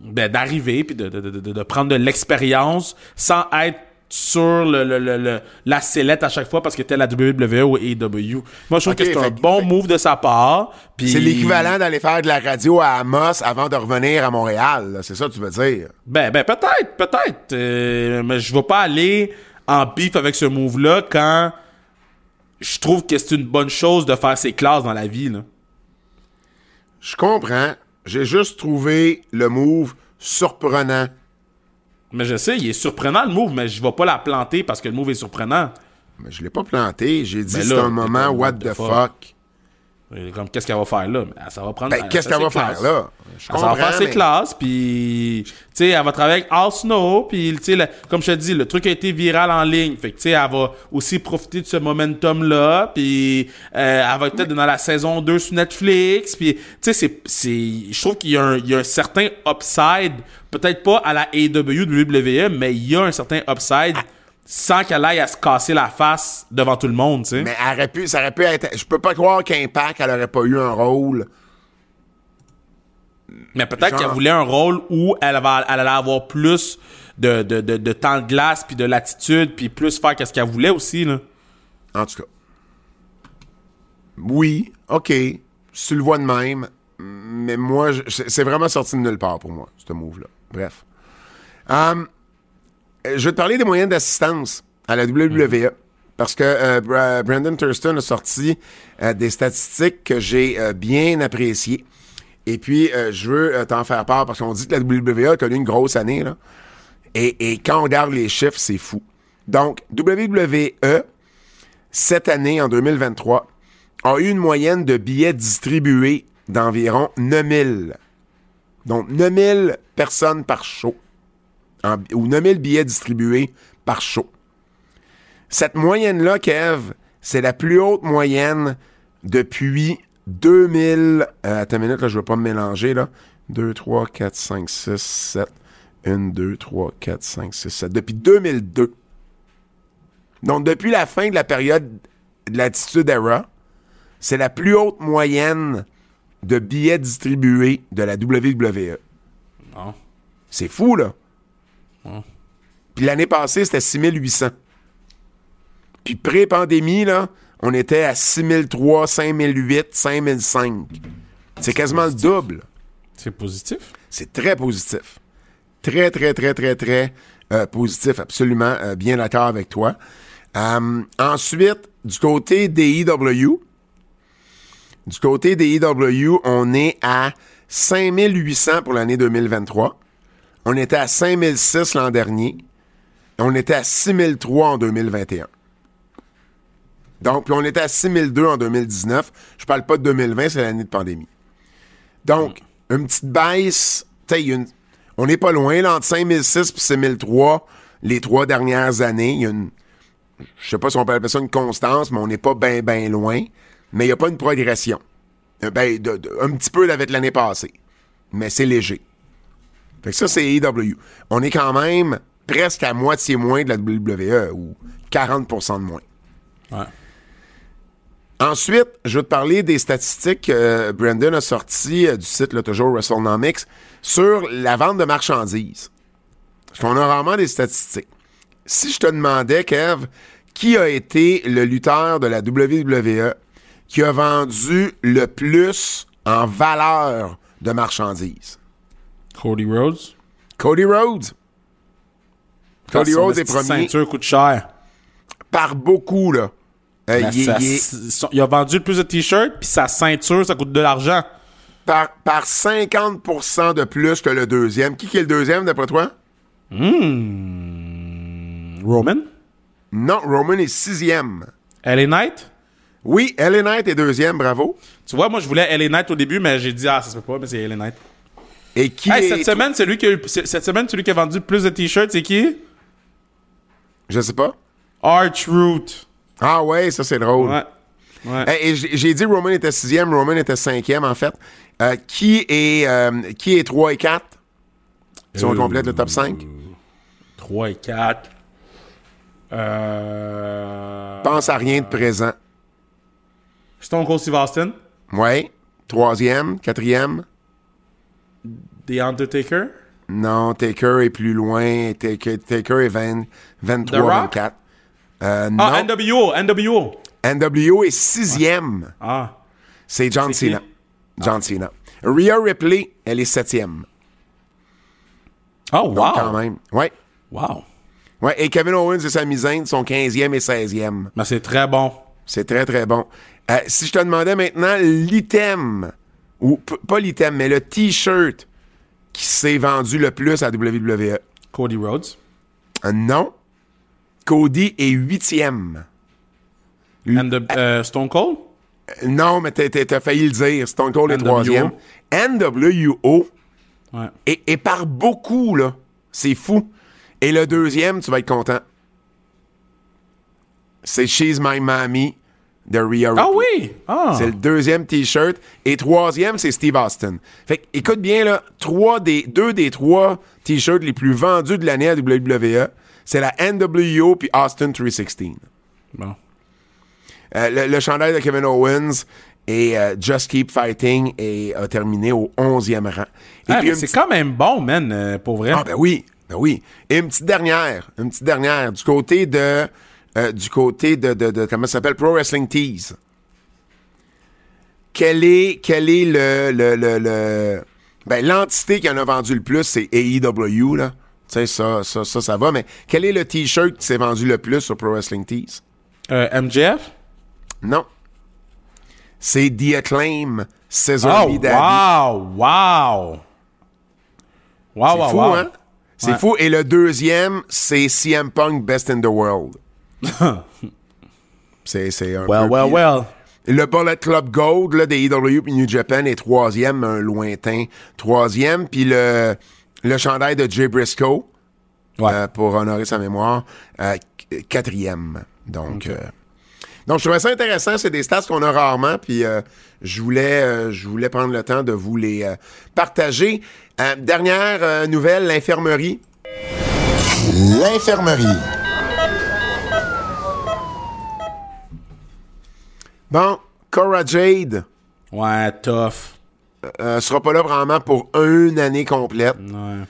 ben, d'arriver puis de, de, de, de- prendre de l'expérience sans être sur le, le, le, le- la sellette à chaque fois parce que t'es la WWE ou AEW. Moi, je trouve que c'est un bon fait- move de sa part. C'est l'équivalent d'aller faire de la radio à Amos avant de revenir à Montréal. C'est ça que tu veux dire? Ben, ben peut-être, peut-être. Euh, mais je vais pas aller en bif avec ce move-là quand je trouve que c'est une bonne chose de faire ses classes dans la vie. Là. Je comprends. J'ai juste trouvé le move surprenant. Mais je sais, il est surprenant le move, mais je vais pas la planter parce que le move est surprenant. Mais je l'ai pas planté. J'ai dit Ben c'est un moment the what the fuck? Comme qu'est-ce qu'elle va faire là? Ça va prendre. Ben, qu'est-ce qu'elle va faire là? Je Elle va faire ses mais- classes, puis tu sais, elle va travailler avec Al Snow, puis tu sais, comme je te dis, le truc a été viral en ligne, fait que tu sais, elle va aussi profiter de ce momentum-là, puis euh, elle va être peut-être dans la saison 2 sur Netflix, puis tu sais, c'est, c'est, je trouve qu'il y a un, il y a un certain upside, peut-être pas à la AEW, WWE, mais il y a un certain upside sans qu'elle aille à se casser la face devant tout le monde, tu sais. Mais elle aurait pu, ça aurait pu être. Je peux pas croire qu'Impact, elle aurait pas eu un rôle. Mais peut-être Genre- qu'elle voulait un rôle où elle, va, elle allait avoir plus de, de, de, de temps de glace, puis de latitude, puis plus faire qu'est-ce qu'elle voulait aussi. Là. En tout cas. Oui, OK. Tu le vois de même. Mais moi, je- c'est vraiment sorti de nulle part pour moi, ce move-là. Bref. Hum, je vais te parler des moyens d'assistance à la WWE. Parce que euh, Bra- Brandon Thurston a sorti euh, des statistiques que j'ai euh, bien appréciées. Et puis, euh, je veux euh, t'en faire part parce qu'on dit que la WWE a connu une grosse année. Là. Et, et quand on regarde les chiffres, c'est fou. Donc, WWE, cette année, en 2023, a eu une moyenne de billets distribués d'environ 9000. Donc, 9000 personnes par show. En- ou 9000 billets distribués par show. Cette moyenne-là, Kev, c'est la plus haute moyenne depuis 2000. Euh, attends une minute, là, je ne vais pas me mélanger. Là. 2, 3, 4, 5, 6, 7. 1, 2, 3, 4, 5, 6, 7. Depuis 2002. Donc, depuis la fin de la période de l'Attitude Era, c'est la plus haute moyenne de billets distribués de la WWE. Non. C'est fou, là. Puis l'année passée, c'était 6800. Puis pré-pandémie, là, on était à 6003, 5008, 5005. C'est quasiment le double. C'est positif. C'est très positif. Très, très, très, très, très euh, positif. Absolument. euh, bien d'accord avec toi. Euh, ensuite, du côté des EW, du côté des on est à 5800 pour l'année 2023. On était à 5006 l'an dernier. On était à 6003 en 2021. Donc, puis on était à 6002 en 2019. Je parle pas de 2020, c'est l'année de pandémie. Donc, une petite baisse, une- on n'est pas loin, là, entre 5006 et 6003, les trois dernières années. Il y a une, je sais pas si on peut appeler ça une constance, mais on n'est pas bien, bien loin. Mais il n'y a pas une progression. Euh, Ben, de- de- un petit peu avec l'année passée. Mais c'est léger. Fait que ça, c'est AEW. On est quand même presque à moitié moins de la WWE, ou 40% de moins. Ouais. Ensuite, je vais te parler des statistiques que Brandon a sorties euh, du site, là, toujours WrestleNomics, sur la vente de marchandises. Parce qu'on a rarement des statistiques. Si je te demandais, Kev, qui a été le lutteur de la WWE qui a vendu le plus en valeur de marchandises? Cody Rhodes. Cody Rhodes. Cody Rhodes est premier ceinture coûte cher. par beaucoup, là. Euh, il est- ça- il est- son- il a vendu le plus de t-shirts, puis sa ceinture, ça coûte de l'argent. par, par 50% de plus que le deuxième. Qui, qui est le deuxième, d'après toi? Roman? Non, Roman est sixième. LA Knight? Oui, LA Knight est deuxième, bravo. Tu vois, moi, je voulais LA Knight au début, mais j'ai dit, ah, ça se peut pas, mais c'est LA Knight. Et qui Hey, est... cette semaine, celui qui a eu- c- cette semaine, celui qui a vendu le plus de t-shirts, c'est qui? Je sais pas. Arch Root. Ah ouais, ça c'est drôle. Ouais. Ouais. Hey, et j'ai dit Roman était sixième, Roman était cinquième, en fait. Euh, qui, est, euh, qui est 3 et 4? Si on Euh, complète le top 5? 3 et 4. Euh... Pense à rien de présent. Stone Cold Steve Austin. Ouais. Troisième, quatrième? The Undertaker? Non, Taker est plus loin. Taker, Taker est 20, 23, The Rock? 24. Euh, non. Ah, NWO. NWO. NWO est sixième. Ah. C'est John? Cena. John Cena. Rhea Ripley, elle est septième. Oh, Donc, quand wow. même. Ouais. Wow. Ouais. Et Kevin Owens et Sami Zayn sont 15e et 16e. Mais c'est très bon. C'est très, très bon. Euh, si je te demandais maintenant l'item, ou pas l'item, mais le T-shirt qui s'est vendu le plus à WWE. Cody Rhodes. Euh, non. Cody est huitième. And the, euh, Stone Cold? Euh, Non, mais t'as- failli le dire. Stone Cold est troisième. NWO Ouais. Et, et par beaucoup, là. C'est fou. Et le deuxième, tu vas être content. C'est She's My Mommy de Rhea Ah oui! Ah. C'est le deuxième T-shirt. Et troisième, c'est Steve Austin. Fait que, écoute bien, là, trois des, deux des trois T-shirts les plus vendus de l'année à WWE, c'est la NWO puis Austin 316. Bon. Euh, le, le chandail de Kevin Owens et euh, Just Keep Fighting est, a terminé au 11e rang. Et Ah, c'est petite- quand même bon, man, euh, pour vrai. Ah ben oui, ben oui. Et une petite dernière, une petite dernière du côté de euh, du côté de, de, de- comment ça s'appelle? Pro Wrestling Tees. Quel est quel est le le le, le- ben l'entité qui en a vendu le plus c'est AEW là. Tu sais ça ça ça ça va mais quel est le t-shirt qui s'est vendu le plus sur Pro Wrestling Tees? Euh, MJF? Non. C'est The Acclaim Scissor Oh, wow! Wow! Wow, C'est wow, fou, wow. hein? C'est Ouais. fou. Et le deuxième, c'est CM Punk Best in the World. *laughs* c'est c'est un Well, peu well, well. Le Bullet Club Gold là, des EW et New Japan est troisième, un lointain troisième. Puis le, le chandail de Jay Briscoe, Ouais. euh, pour honorer sa mémoire, euh, qu- quatrième. Donc, euh, donc je trouvais ça intéressant. C'est des stats qu'on a rarement. Puis euh, je voulais euh, je voulais prendre le temps de vous les euh, partager. Euh, dernière euh, nouvelle, l'infirmerie. L'infirmerie. Bon, Cora Jade Ouais, tough. euh, sera pas là vraiment pour une année complète. Ouais.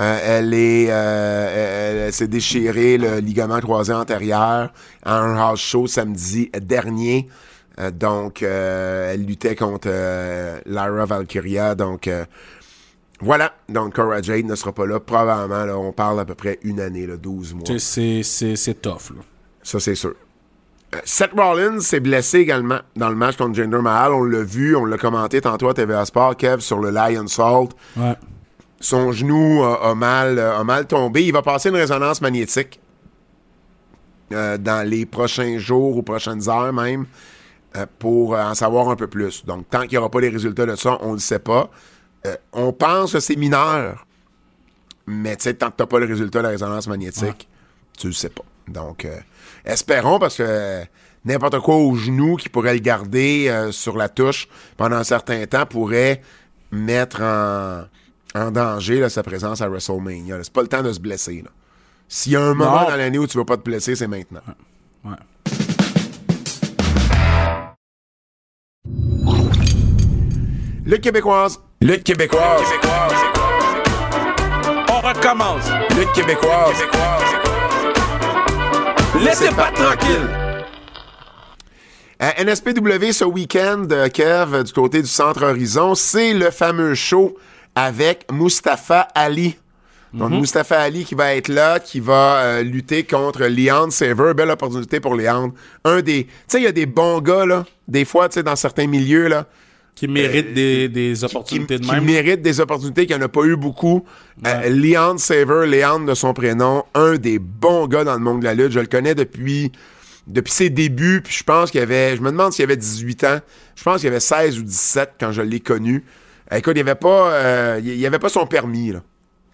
Euh, elle est, euh, elle, elle s'est déchiré le ligament croisé antérieur à un house show samedi dernier. Euh, donc, elle luttait contre Lyra Valkyria. Donc, voilà. Donc, Cora Jade ne sera pas là. Probablement, là, on parle à peu près une année, là, 12 mois. C'est, c'est, c'est tough, là. Ça, c'est sûr. Euh, Seth Rollins s'est blessé également dans le match contre Jinder Mahal. On l'a vu, on l'a commenté tantôt à TVA Sport, Kev, sur le Lion Salt. Ouais. Son genou a, a mal, a mal tombé. Il va passer une résonance magnétique euh, dans les prochains jours ou prochaines heures même euh, pour euh, en savoir un peu plus. Donc, tant qu'il n'y aura pas les résultats de ça, on ne le sait pas. Euh, on pense que c'est mineur, mais tu sais, tant que tu n'as pas le résultat de la résonance magnétique, tu le sais pas. Donc, euh, espérons parce que n'importe quoi au genou qui pourrait le garder euh, sur la touche pendant un certain temps pourrait mettre en, en danger là, sa présence à WrestleMania. C'est pas le temps de se blesser. S'il y a un moment Non. dans l'année où tu vas pas te blesser, c'est maintenant. Ouais. Le Québécoise. Le Québécoise. On recommence. Le Québécoise. Laissez pas tranquille. À NSPW ce week-end, euh, Kev, du côté du Centre Horizon, c'est le fameux show avec Mustafa Ali. Donc, Mustafa Ali qui va être là, qui va euh, lutter contre Leon Saver. Belle opportunité pour Leon. Un des. Tu sais, il y a des bons gars, là. Des fois, tu sais, dans certains milieux, là. Qui mérite des, des Qui, opportunités de qui même. méritent des opportunités qu'il n'y en a pas eu beaucoup. Euh, Leon Saver, Leon de son prénom, un des bons gars dans le monde de la lutte. Je le connais depuis, depuis ses débuts. Puis je pense qu'il avait. Je me demande s'il avait 18 ans. Je pense qu'il avait 16 ou 17 quand je l'ai connu. Euh, écoute, il avait pas. euh, il avait pas son permis, là.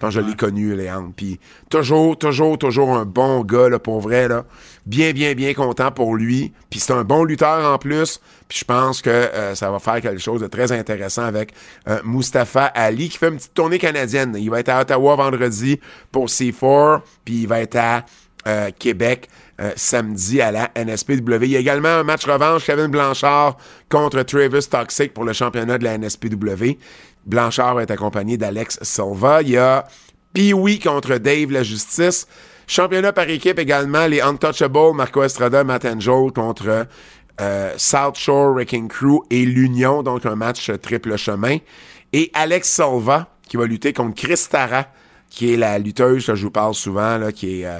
Quand je l'ai connu, Léandre. Puis toujours, toujours, toujours un bon gars, là, pour vrai, là. Bien, bien, bien content pour lui. Puis c'est un bon lutteur en plus. Puis je pense que euh, ça va faire quelque chose de très intéressant avec euh, Mustafa Ali, qui fait une petite tournée canadienne. Il va être à Ottawa vendredi pour C4, puis il va être à euh, Québec euh, samedi à la NSPW. Il y a également un match revanche, Kevin Blanchard contre Travis Toxic pour le championnat de la NSPW. Blanchard va être accompagné d'Alex Silva. Il y a Pee-Wee contre Dave La Justice. Championnat par équipe également, les Untouchables, Marco Estrada, Matt Angel contre euh, South Shore Wrecking Crew et l'Union, donc un match triple chemin. Et Alex Silva, qui va lutter contre Chris Tara, qui est la lutteuse que je vous parle souvent, qui, est, euh,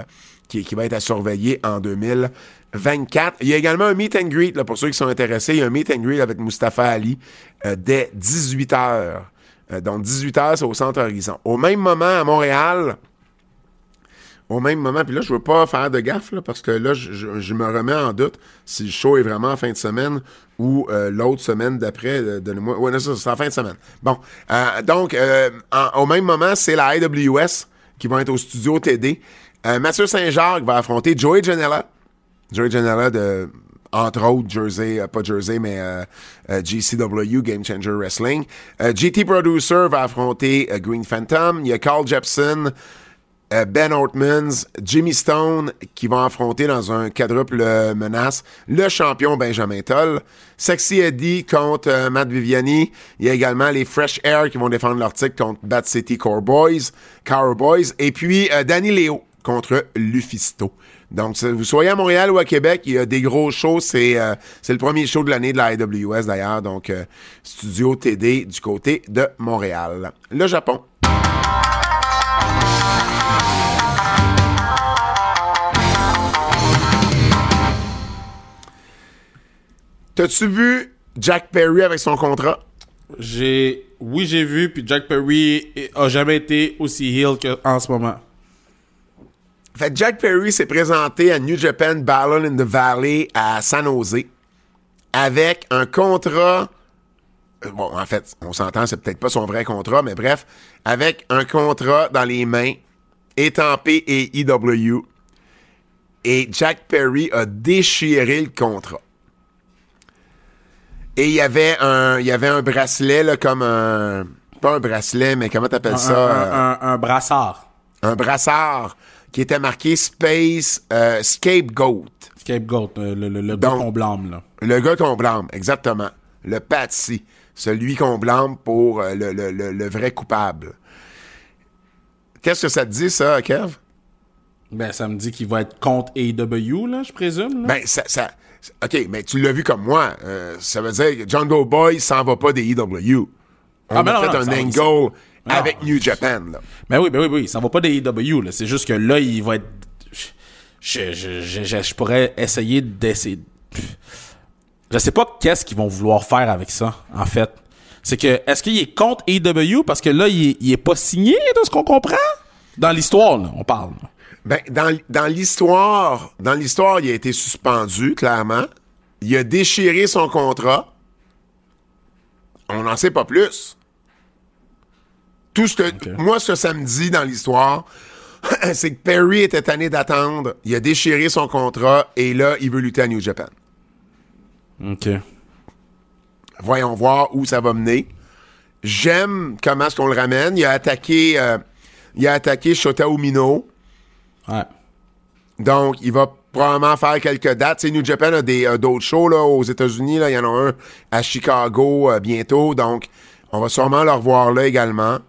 qui, qui va être à surveiller en 2024. Il y a également un meet and greet, là, pour ceux qui sont intéressés. Il y a un meet and greet avec Mustafa Ali euh, dès 18h. Euh, donc 18h, c'est au Centre Horizon. Au même moment, à Montréal, au même moment, puis là, je veux pas faire de gaffe, parce que là, je, me remets en doute si le show est vraiment en fin de semaine ou euh, l'autre semaine d'après. euh, non, ça, c'est en fin de semaine. Bon. Euh, donc, au même moment, c'est la IWS qui va être au studio TD. Mathieu Saint-Jacques va affronter Joey Janela. Joey Janela de, entre autres, Jersey, euh, pas Jersey, mais euh, euh, GCW, Game Changer Wrestling. GT Producer va affronter Green Phantom. Il y a Carl Jepson, Ben Ortmans, Jimmy Stone qui vont affronter dans un quadruple menace le champion Benjamin Toll. Sexy Eddie contre Matt Viviani. Il y a également les Fresh Air qui vont défendre leur titre contre Bat City Cowboys. Cowboys. Et puis Danny Leo contre Lufisto. Donc, vous soyez à Montréal ou à Québec, il y a des gros shows. C'est euh, le premier show de l'année de la IWS d'ailleurs. Donc, euh, Studio TD du côté de Montréal. Le Japon. T'as-tu vu Jack Perry avec son contrat? J'ai oui, j'ai vu, puis Jack Perry a jamais été aussi heel qu'en ce moment. Fait Jack Perry s'est présenté à New Japan Battle in the Valley à San Jose avec un contrat. euh, Bon, en fait, on s'entend, c'est peut-être pas son vrai contrat, mais bref, avec un contrat dans les mains, étampé et EW. Et Jack Perry a déchiré le contrat. Et il y avait un, il y avait un bracelet, là, comme un. Pas un bracelet, mais comment t'appelles ça? un, un- un brassard. un brassard qui était marqué Space euh, Scapegoat. Scapegoat, euh, le, le, le gars qu'on blâme, là. Le gars qu'on blâme, exactement. Le Patsy. Celui qu'on blâme pour euh, le, le- vrai coupable. Qu'est-ce que ça te dit, ça, Kev? Ben, ça me dit qu'il va être contre AEW, là, je présume. Là. Ben, ça. ça- OK, mais tu l'as vu comme moi. Euh, ça veut dire que Jungle Boy s'en va pas des EW. On Ah, ben a non, fait non, un angle Non. avec New Japan, là. Ben oui, ben oui, ben oui, ça va pas des AEW, là. C'est juste que là, il va être. Je, je, je, je, je pourrais essayer d'essayer. Je sais pas qu'est-ce qu'ils vont vouloir faire avec ça, en fait. C'est que, est-ce qu'il est contre AEW parce que là, il il est pas signé de ce qu'on comprend? Dans l'histoire, là, on parle. là. Ben, dans, dans l'histoire, dans l'histoire, il a été suspendu, clairement. Il a déchiré son contrat. On n'en sait pas plus. Tout ce que, moi, ce samedi dans l'histoire, *laughs* c'est que Perry était tanné d'attendre. Il a déchiré son contrat et là, il veut lutter à New Japan. OK. Voyons voir où ça va mener. J'aime comment est-ce qu'on le ramène. Il a attaqué, euh, il a attaqué Shota Umino. Ouais. Donc, il va probablement faire quelques dates. Tu sais, New Japan a des, euh, d'autres shows là, aux États-Unis. Là. Il y en a un à Chicago euh, bientôt. Donc, on va sûrement le revoir là également.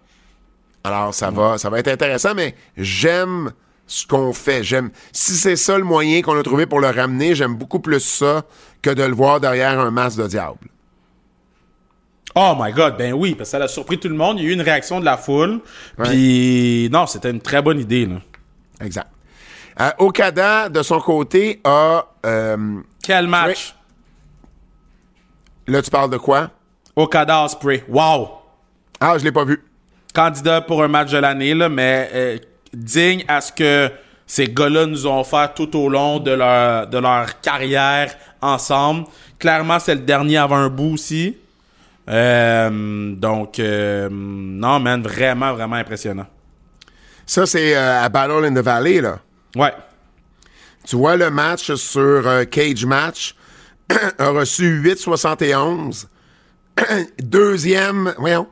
Alors, ça, va, ça va être intéressant, mais j'aime ce qu'on fait. J'aime. Si c'est ça le moyen qu'on a trouvé pour le ramener, j'aime beaucoup plus ça que de le voir derrière un masque de diable. Oh my god, ben oui, parce que ça a surpris tout le monde. Il y a eu une réaction de la foule. Puis, non, c'était une très bonne idée, là. Exact. Euh, Okada, de son côté, a. euh, Quel match? là, tu parles de quoi? Okada Osprey. Wow! Ah, je l'ai pas vu. Candidat pour un match de l'année, là, mais euh, digne à ce que ces gars-là nous ont fait tout au long de leur, de leur carrière ensemble. Clairement, c'est le dernier avant un bout aussi. Euh, donc, euh, non, man, vraiment, vraiment impressionnant. Ça, c'est euh, à Battle in the Valley, là. Ouais. Tu vois, le match sur Cage Match *clears throat* a reçu 8,71. *clears throat* Deuxième, voyons.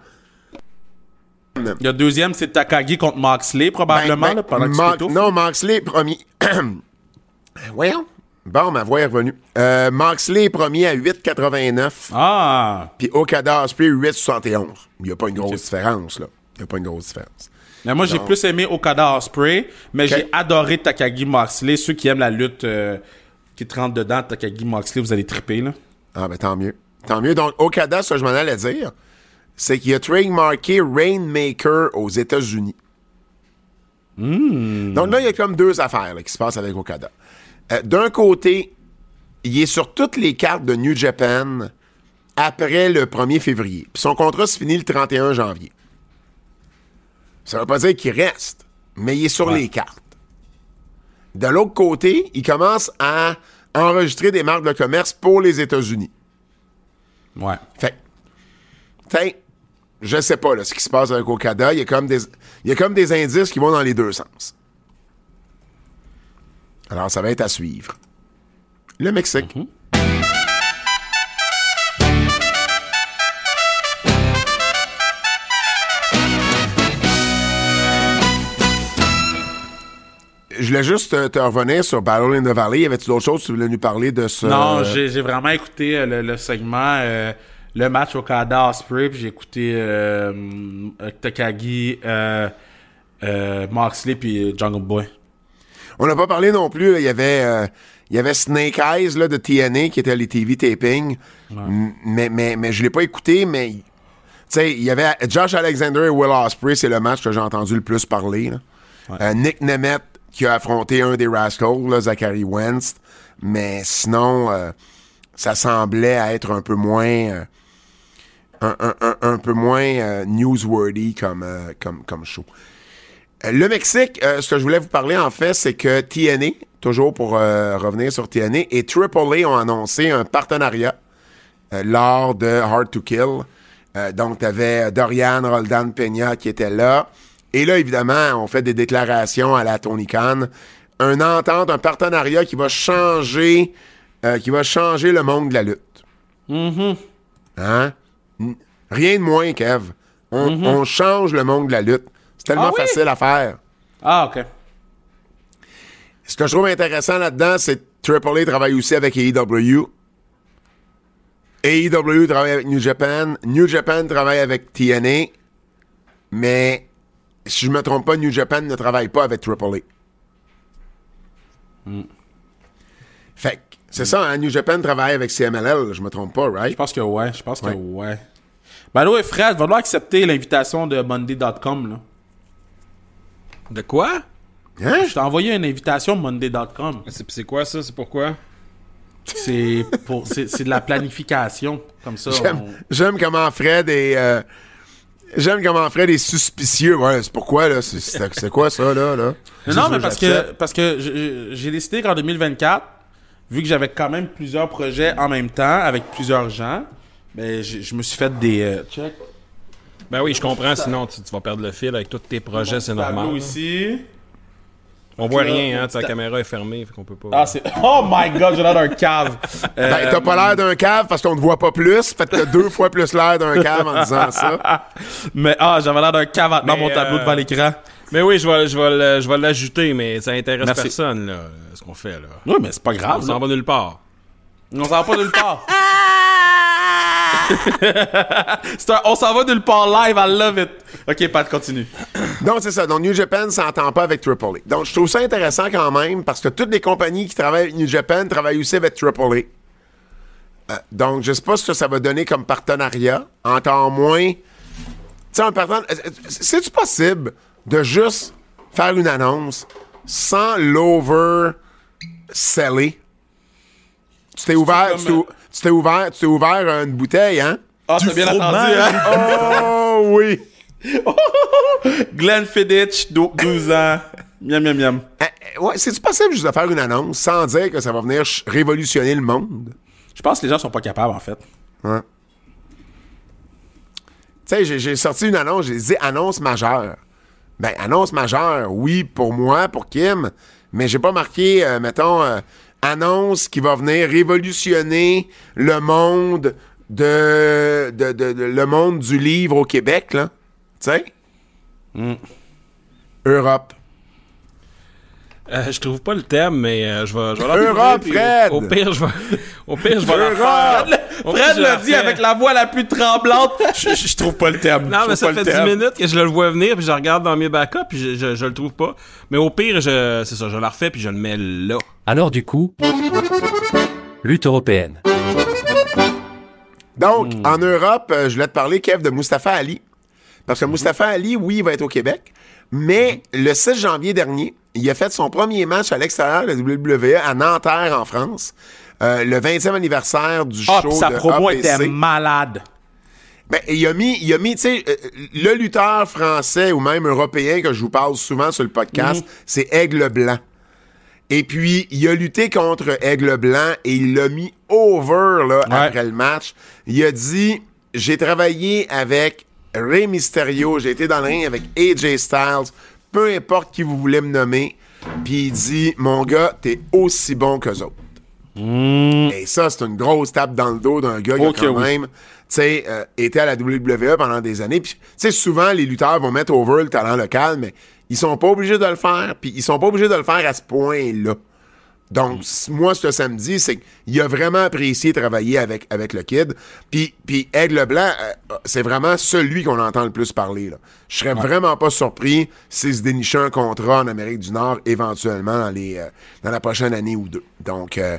Le deuxième, c'est Takagi contre Moxley, probablement, Ben, là, pendant que tu Mar- t'étouffes. Non, Moxley, premier. *clears throat* voyons. Bon, ma voix est revenue. Euh, Moxley est premier à 8,89. Ah! Puis Okada Osprey, 8,71. Il n'y a pas une grosse différence, là. Il n'y a pas une grosse différence. Mais moi, j'ai plus aimé Okada Osprey, mais j'ai adoré Takagi Moxley. Ceux qui aiment la lutte euh, qui te rentrent dedans, Takagi Moxley, vous allez triper, là. Ah, ben tant mieux. Tant mieux. Donc, Okada, ça, je m'en allais dire, c'est qu'il a trademarké Rainmaker aux États-Unis. Donc là, il y a comme deux affaires là, qui se passent avec Okada. Euh, D'un côté, il est sur toutes les cartes de New Japan après le 1er février. Puis son contrat se finit le 31 janvier. Ça veut pas dire qu'il reste, mais il est sur Ouais. les cartes. De l'autre côté, il commence à enregistrer des marques de commerce pour les États-Unis. Ouais. Fait tiens, je sais pas là, ce qui se passe avec Okada. Il y, a comme des, il y a comme des indices qui vont dans les deux sens. Alors, ça va être à suivre. Le Mexique. Je voulais juste te, te revenir sur Battle in the Valley. Y avait-tu d'autres choses que tu voulais nous parler de ce. Non, j'ai vraiment écouté euh, le, le segment, euh, le match Okada Osprey, puis j'ai écouté euh, Takagi, euh, euh, Moxley, puis Jungle Boy. On n'a pas parlé non plus. là. Il y avait, euh, il y avait Snake Eyes là, de TNA qui était à les TV taping. M- Mais, mais, mais je l'ai pas écouté, mais tu sais, il y avait Josh Alexander et Will Ospreay, c'est le match que j'ai entendu le plus parler. là. Euh, Nick Nemeth qui a affronté un des Rascals, là, Zachary Wentz. Mais sinon, ça semblait être un peu moins. Un, un- un- un peu moins euh, newsworthy comme, euh, comme, comme show. Euh, Le Mexique, ce que je voulais vous parler en fait, c'est que TNA, toujours pour revenir sur TNA, et AAA ont annoncé un partenariat lors de Hard to Kill. Donc, tu avais Dorian Roldan Peña qui était là. Et là, évidemment, on fait des déclarations à la Tony Khan. Un entente, un partenariat qui va changer, euh, qui va changer le monde de la lutte. Hein? Rien de moins, Kev. On, on change le monde de la lutte. C'est tellement Ah oui? facile à faire. Ah, OK. Ce que je trouve intéressant là-dedans, c'est que AAA travaille aussi avec AEW. AEW travaille avec New Japan. New Japan travaille avec TNA. Mais, si je me trompe pas, New Japan ne travaille pas avec AAA. Fait que, c'est ça, hein, New Japan travaille avec CMLL, je me trompe pas, right? Je pense que ouais. Je pense que ouais. Ben ouais, Fred, va falloir accepter l'invitation de Monday.com, là? De quoi? Hein? Je t'ai envoyé une invitation Monday.com. C'est c'est quoi ça? C'est pourquoi? C'est pour, c'est, c'est de la planification. Comme ça. J'aime, on- j'aime comment Fred est. euh, j'aime comment Fred est suspicieux. Ouais, c'est pourquoi, là? C'est, c'est- c'est quoi ça, là? là? Non, mais parce que, parce que je- j'ai décidé qu'en 2024, vu que j'avais quand même plusieurs projets en même temps avec plusieurs gens, ben, je, je me suis fait des. euh, check. Ben oui, je comprends, sinon tu, tu vas perdre le fil avec tous tes projets, c'est Tableau normal. ici. On voit Là, rien, hein, ta caméra est fermée, fait qu'on peut pas. Ah, c'est. Oh my god, j'ai l'air d'un cave. *laughs* Euh, Ben, t'as pas l'air d'un cave parce qu'on te voit pas plus. Fait que t'as deux fois plus l'air d'un cave en disant ça. *laughs* mais ah, j'avais l'air d'un cave dans Mais, mon tableau euh, devant l'écran. Mais oui, je vais, je vais, je vais l'ajouter, mais ça intéresse Merci. personne, là, ce qu'on fait, là. Oui, mais c'est pas On grave. s'en va nulle part. On s'en va pas nulle part. *laughs* *laughs* Un- on s'en va nulle part live, I love it. Ok, Pat, continue. Donc, c'est ça. Donc, New Japan s'entend pas avec AAA. Donc, je trouve ça intéressant quand même parce que toutes les compagnies qui travaillent avec New Japan travaillent aussi avec AAA. Euh, donc, je sais pas ce que ça va donner comme partenariat. Encore moins. Tu sais, un partenariat. C'est-tu possible de juste faire une annonce sans l'over-seller? Tu t'es ouvert, comme, tu t'es- ouvert, tu t'es ouvert à une bouteille, hein? Ah, t'as bien entendu, hein? *laughs* Oh oui! *laughs* Glenn Fiddich, dou- 12 ans. Miam, miam, miam. Euh, euh, ouais, c'est-tu possible juste de faire une annonce sans dire que ça va venir révolutionner le monde? Je pense que les gens sont pas capables, en fait. Ouais. Tu sais, j'ai- j'ai sorti une annonce, j'ai dit annonce majeure. Ben, annonce majeure, oui, pour moi, pour Kim, mais j'ai pas marqué, euh, mettons, euh, annonce qui va venir révolutionner le monde de, de, de- de- le monde du livre au Québec, là. Tu sais? Europe. Euh, je trouve pas le thème, mais euh, je vais, je vais Europe, Fred! Au, au pire, je vais, au pire, je vais la Europe! faire. Au pire, Fred je la dit avec la voix la plus tremblante. *laughs* Je, je- je trouve pas le thème. Non, Je mais ça fait le 10 thème. minutes que je le vois venir, puis je regarde dans mes backups, puis je, je, je le trouve pas. Mais au pire, je, c'est ça, je la refais, puis je le mets là. Alors du coup, lutte européenne. Donc, Hmm. en Europe, euh, je voulais te parler, Kev, de Mustafa Ali. Parce que Mustafa Ali, oui, il va être au Québec, mais le 6 janvier dernier, il a fait son premier match à l'extérieur de la WWE à Nanterre, en France. Euh, le 20e anniversaire du Ah, show sa de promo APC. était malade. Ben, il a mis, il a mis, tu sais, euh, le lutteur français ou même européen que je vous parle souvent sur le podcast, Mhm. c'est Aigle Blanc. Et puis, il a lutté contre Aigle Blanc et il l'a mis over, là, après le match. Il a dit, j'ai travaillé avec Rey Mysterio, j'ai été dans le ring avec AJ Styles, peu importe qui vous voulez me nommer. Puis il dit, mon gars, t'es aussi bon qu'eux autres. Et ça, c'est une grosse tape dans le dos d'un gars qui a quand oui. même, sais, euh, été à la WWE pendant des années. Puis, tu souvent, les lutteurs vont mettre over le talent local, mais ils sont pas obligés de le faire. Puis, ils sont pas obligés de le faire à ce point-là. Donc, c- moi, ce samedi, c'est qu'il a vraiment apprécié travailler avec, avec le kid. Puis, puis Aigle Blanc, euh, c'est vraiment celui qu'on entend le plus parler. Là. Je serais vraiment pas surpris s'il se dénichait un contrat en Amérique du Nord éventuellement dans, les, euh, dans la prochaine année ou deux. Donc, euh,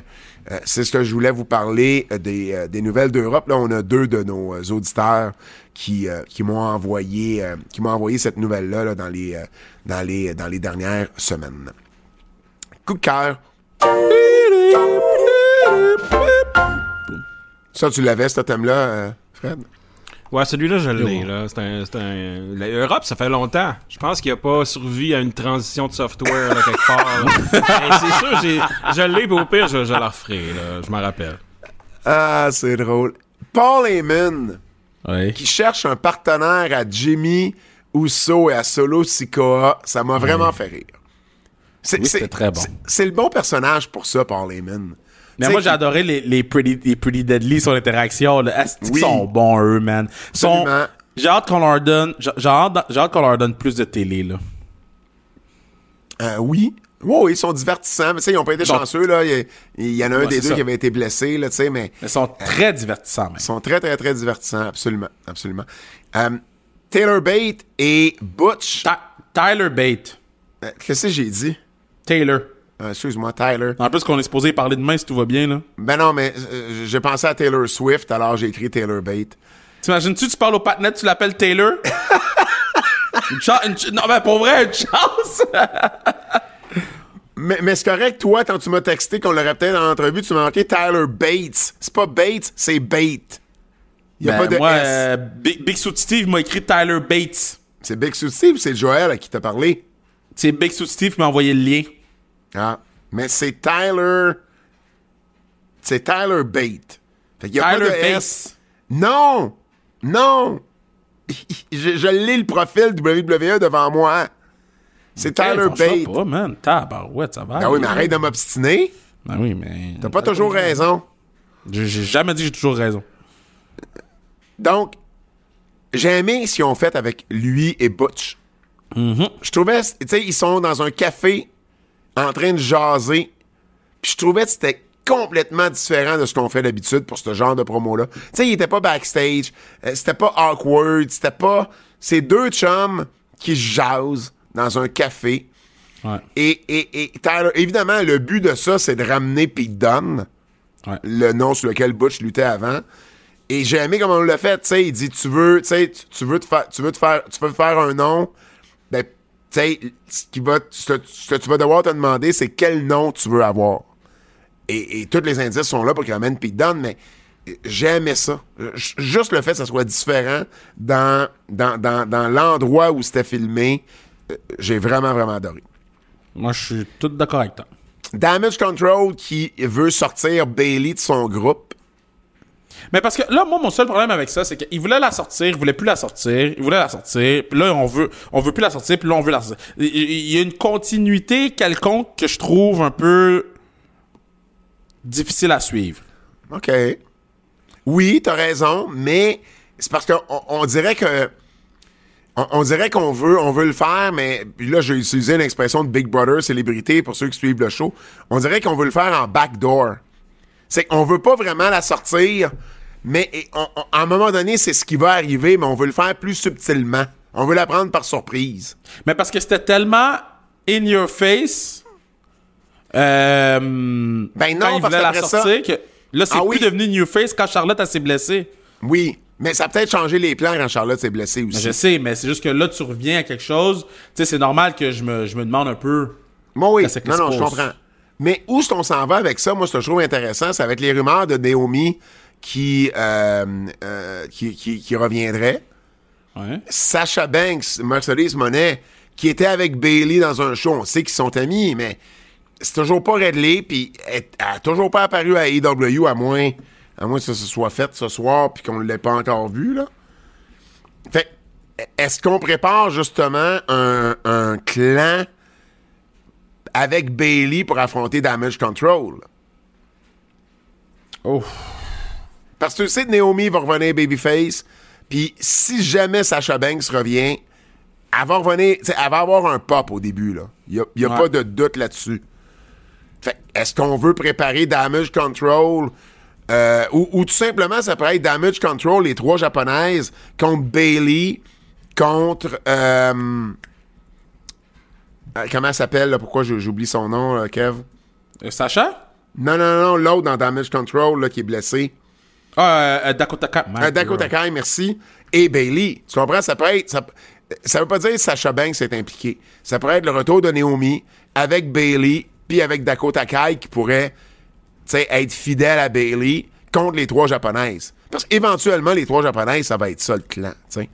euh, c'est ce que je voulais vous parler euh, des, euh, des nouvelles d'Europe. Là, on a deux de nos euh, auditeurs qui, euh, qui m'ont envoyé, euh, qui m'ont envoyé cette nouvelle-là là, dans, les, euh, dans, les, dans les dernières semaines. Coup de cœur. Ça, tu l'avais, ce thème-là, euh, Fred? Ouais, celui-là, je l'ai, là. C'est un, c'est un... L'Europe, ça fait longtemps. Je pense qu'il a pas survécu à une transition de software, là, quelque part. là. *laughs* Mais c'est sûr, j'ai, je l'ai, puis au pire, je, je la referai, là. Je m'en rappelle. Ah, c'est drôle. Paul Heyman, qui cherche un partenaire à Jimmy Uso et à Solo Sikoa, ça m'a vraiment fait rire. C'est, Oui, c'est- c'était très bon. c'est- le bon personnage pour ça, Paul Heyman. Mais T'sais, moi, j'ai adoré les, les, pretty, les Pretty Deadly sur l'interaction. là. Asti qu'ils Oui. sont bons, eux, man. Ils Sont, j'ai hâte qu'on leur donne, j'ai j'ai hâte, j'ai hâte qu'on leur donne plus de télé, là. Euh, oui. Oui, ils sont divertissants, mais ils n'ont pas été Donc- chanceux, là. Il y, a- il y en a un Ouais, des deux ça. qui avait été blessé, là, tu sais, mais Ils sont très divertissants, ils sont très, très, très divertissants, absolument, absolument. Euh, Taylor Bate et Butch. Ty- Tyler Bate. Euh, Qu'est-ce que j'ai dit? Taylor. Euh, Excuse-moi, Tyler. En plus qu'on est supposé parler demain si tout va bien, là. Ben non, mais euh, j'ai pensé à Taylor Swift, alors j'ai écrit Taylor Bate. T'imagines-tu, tu parles au patinet, tu l'appelles Taylor? *laughs* une chance, une ch- non, mais pour vrai, une chance! Mais, mais c'est correct, toi, quand tu m'as texté qu'on l'aurait peut-être en entrevue, tu m'as marqué Tyler Bates. C'est pas Bates, c'est Bate. Il n'y a Ben, pas de moi, S. euh, Big, Big Suit Steve m'a écrit Tyler Bates. C'est Big Sue Steve ou c'est Joël à qui t'a parlé? C'est Big Suit Steve qui m'a envoyé le lien. Ah. Mais c'est Tyler. C'est Tyler Bate. Fait y a Tyler pas de. S. Non! Non! *laughs* je je lis le profil WWE devant moi. C'est Tyler Bate. pas, man. Tabarouette, ça va. Ah oui, mais arrête de m'obstiner. Ah oui, mais. T'as pas toujours raison. J'ai jamais dit que j'ai toujours raison. Donc, j'ai aimé ce qu'ils ont fait avec lui et Butch. Je trouvais, tu sais, ils sont dans un café en train de jaser. Puis je trouvais que c'était complètement différent de ce qu'on fait d'habitude pour ce genre de promo-là. Tu sais, ils étaient pas backstage, euh, c'était pas awkward, c'était pas... C'est deux chums qui jasent dans un café. Ouais. Et, et, et évidemment, le but de ça, c'est de ramener Pete Dunne Ouais. le nom sur lequel Butch luttait avant. Et j'ai aimé comment on l'a fait, tu sais, il dit tu veux, tu sais, tu- veux te faire tu veux te faire tu veux te faire un nom, tu sais ce qui va ce que, ce que tu vas devoir te demander c'est quel nom tu veux avoir. Et, et tous les indices sont là pour qu'il ramène Pete Dunne, mais j'aimais ça. J- Juste le fait que ça soit différent dans, dans, dans, dans l'endroit où c'était filmé, euh, j'ai vraiment, vraiment adoré. Moi, je suis tout d'accord avec toi. Damage Control qui veut sortir Bailey de son groupe. Mais parce que là, moi, mon seul problème avec ça, c'est qu'il voulait la sortir, il voulait plus la sortir, il voulait la sortir, puis là, on veut, on veut plus la sortir, puis là, on veut la sortir. Il y a une continuité quelconque que je trouve un peu difficile à suivre. OK. Oui, t'as raison, mais c'est parce qu'on on dirait que. On, dirait qu'on veut, on veut le faire, mais là, j'ai utilisé une expression de Big Brother célébrité pour ceux qui suivent le show. On dirait qu'on veut le faire en backdoor. C'est qu'on veut pas vraiment la sortir, mais et on- on- à un moment donné, c'est ce qui va arriver, mais on veut le faire plus subtilement. On veut la prendre par surprise. Mais parce que c'était tellement in your face. Euh, Ben non, quand il parce la ça- sortir, que là, c'est Ah plus oui. devenu new face quand Charlotte s'est blessée. Oui, mais ça a peut-être changé les plans quand Charlotte s'est blessée aussi. Je sais, mais c'est juste que là, tu reviens à quelque chose. Tu sais, c'est normal que je me, je me demande un peu. Moi, oui. Non, non, je comprends. Mais où est-ce qu'on s'en va avec ça? Moi, ce que je trouve intéressant, c'est avec les rumeurs de Naomi qui, euh, euh, qui, qui, qui reviendrait. Ouais. Sasha Banks, Mercedes Monet, qui était avec Bailey dans un show. On sait qu'ils sont amis, mais c'est toujours pas réglé, puis elle elle a toujours pas apparu à AEW, à moins, à moins que ça se soit fait ce soir, puis qu'on ne l'ait pas encore vu, là. Fait est-ce qu'on prépare justement un, un clan avec Bailey pour affronter Damage Control? Oh. Parce que tu sais Naomi va revenir babyface, puis si jamais Sasha Banks revient, elle va revenir, elle va avoir un pop au début, là. Il n'y a, y a Ouais. pas de doute là-dessus. Fait est-ce qu'on veut préparer Damage Control euh, ou, ou tout simplement ça pourrait être Damage Control, les trois japonaises, contre Bailey, contre. euh, comment elle s'appelle, là? Pourquoi j'oublie son nom, là, Kev? Euh, Sacha? Non, non, non, l'autre dans Damage Control, là, qui est blessé. Ah, euh, euh, Dakota Kai. Euh, Dakota Kai, merci. Et Bailey. Tu comprends? Ça peut être. Ça, ça veut pas dire que Sacha Banks est impliqué. Ça pourrait être le retour de Naomi avec Bailey, puis avec Dakota Kai qui pourrait tu sais, être fidèle à Bailey contre les trois japonaises. Parce qu'éventuellement, les trois japonais, ça va être ça le clan, tu sais.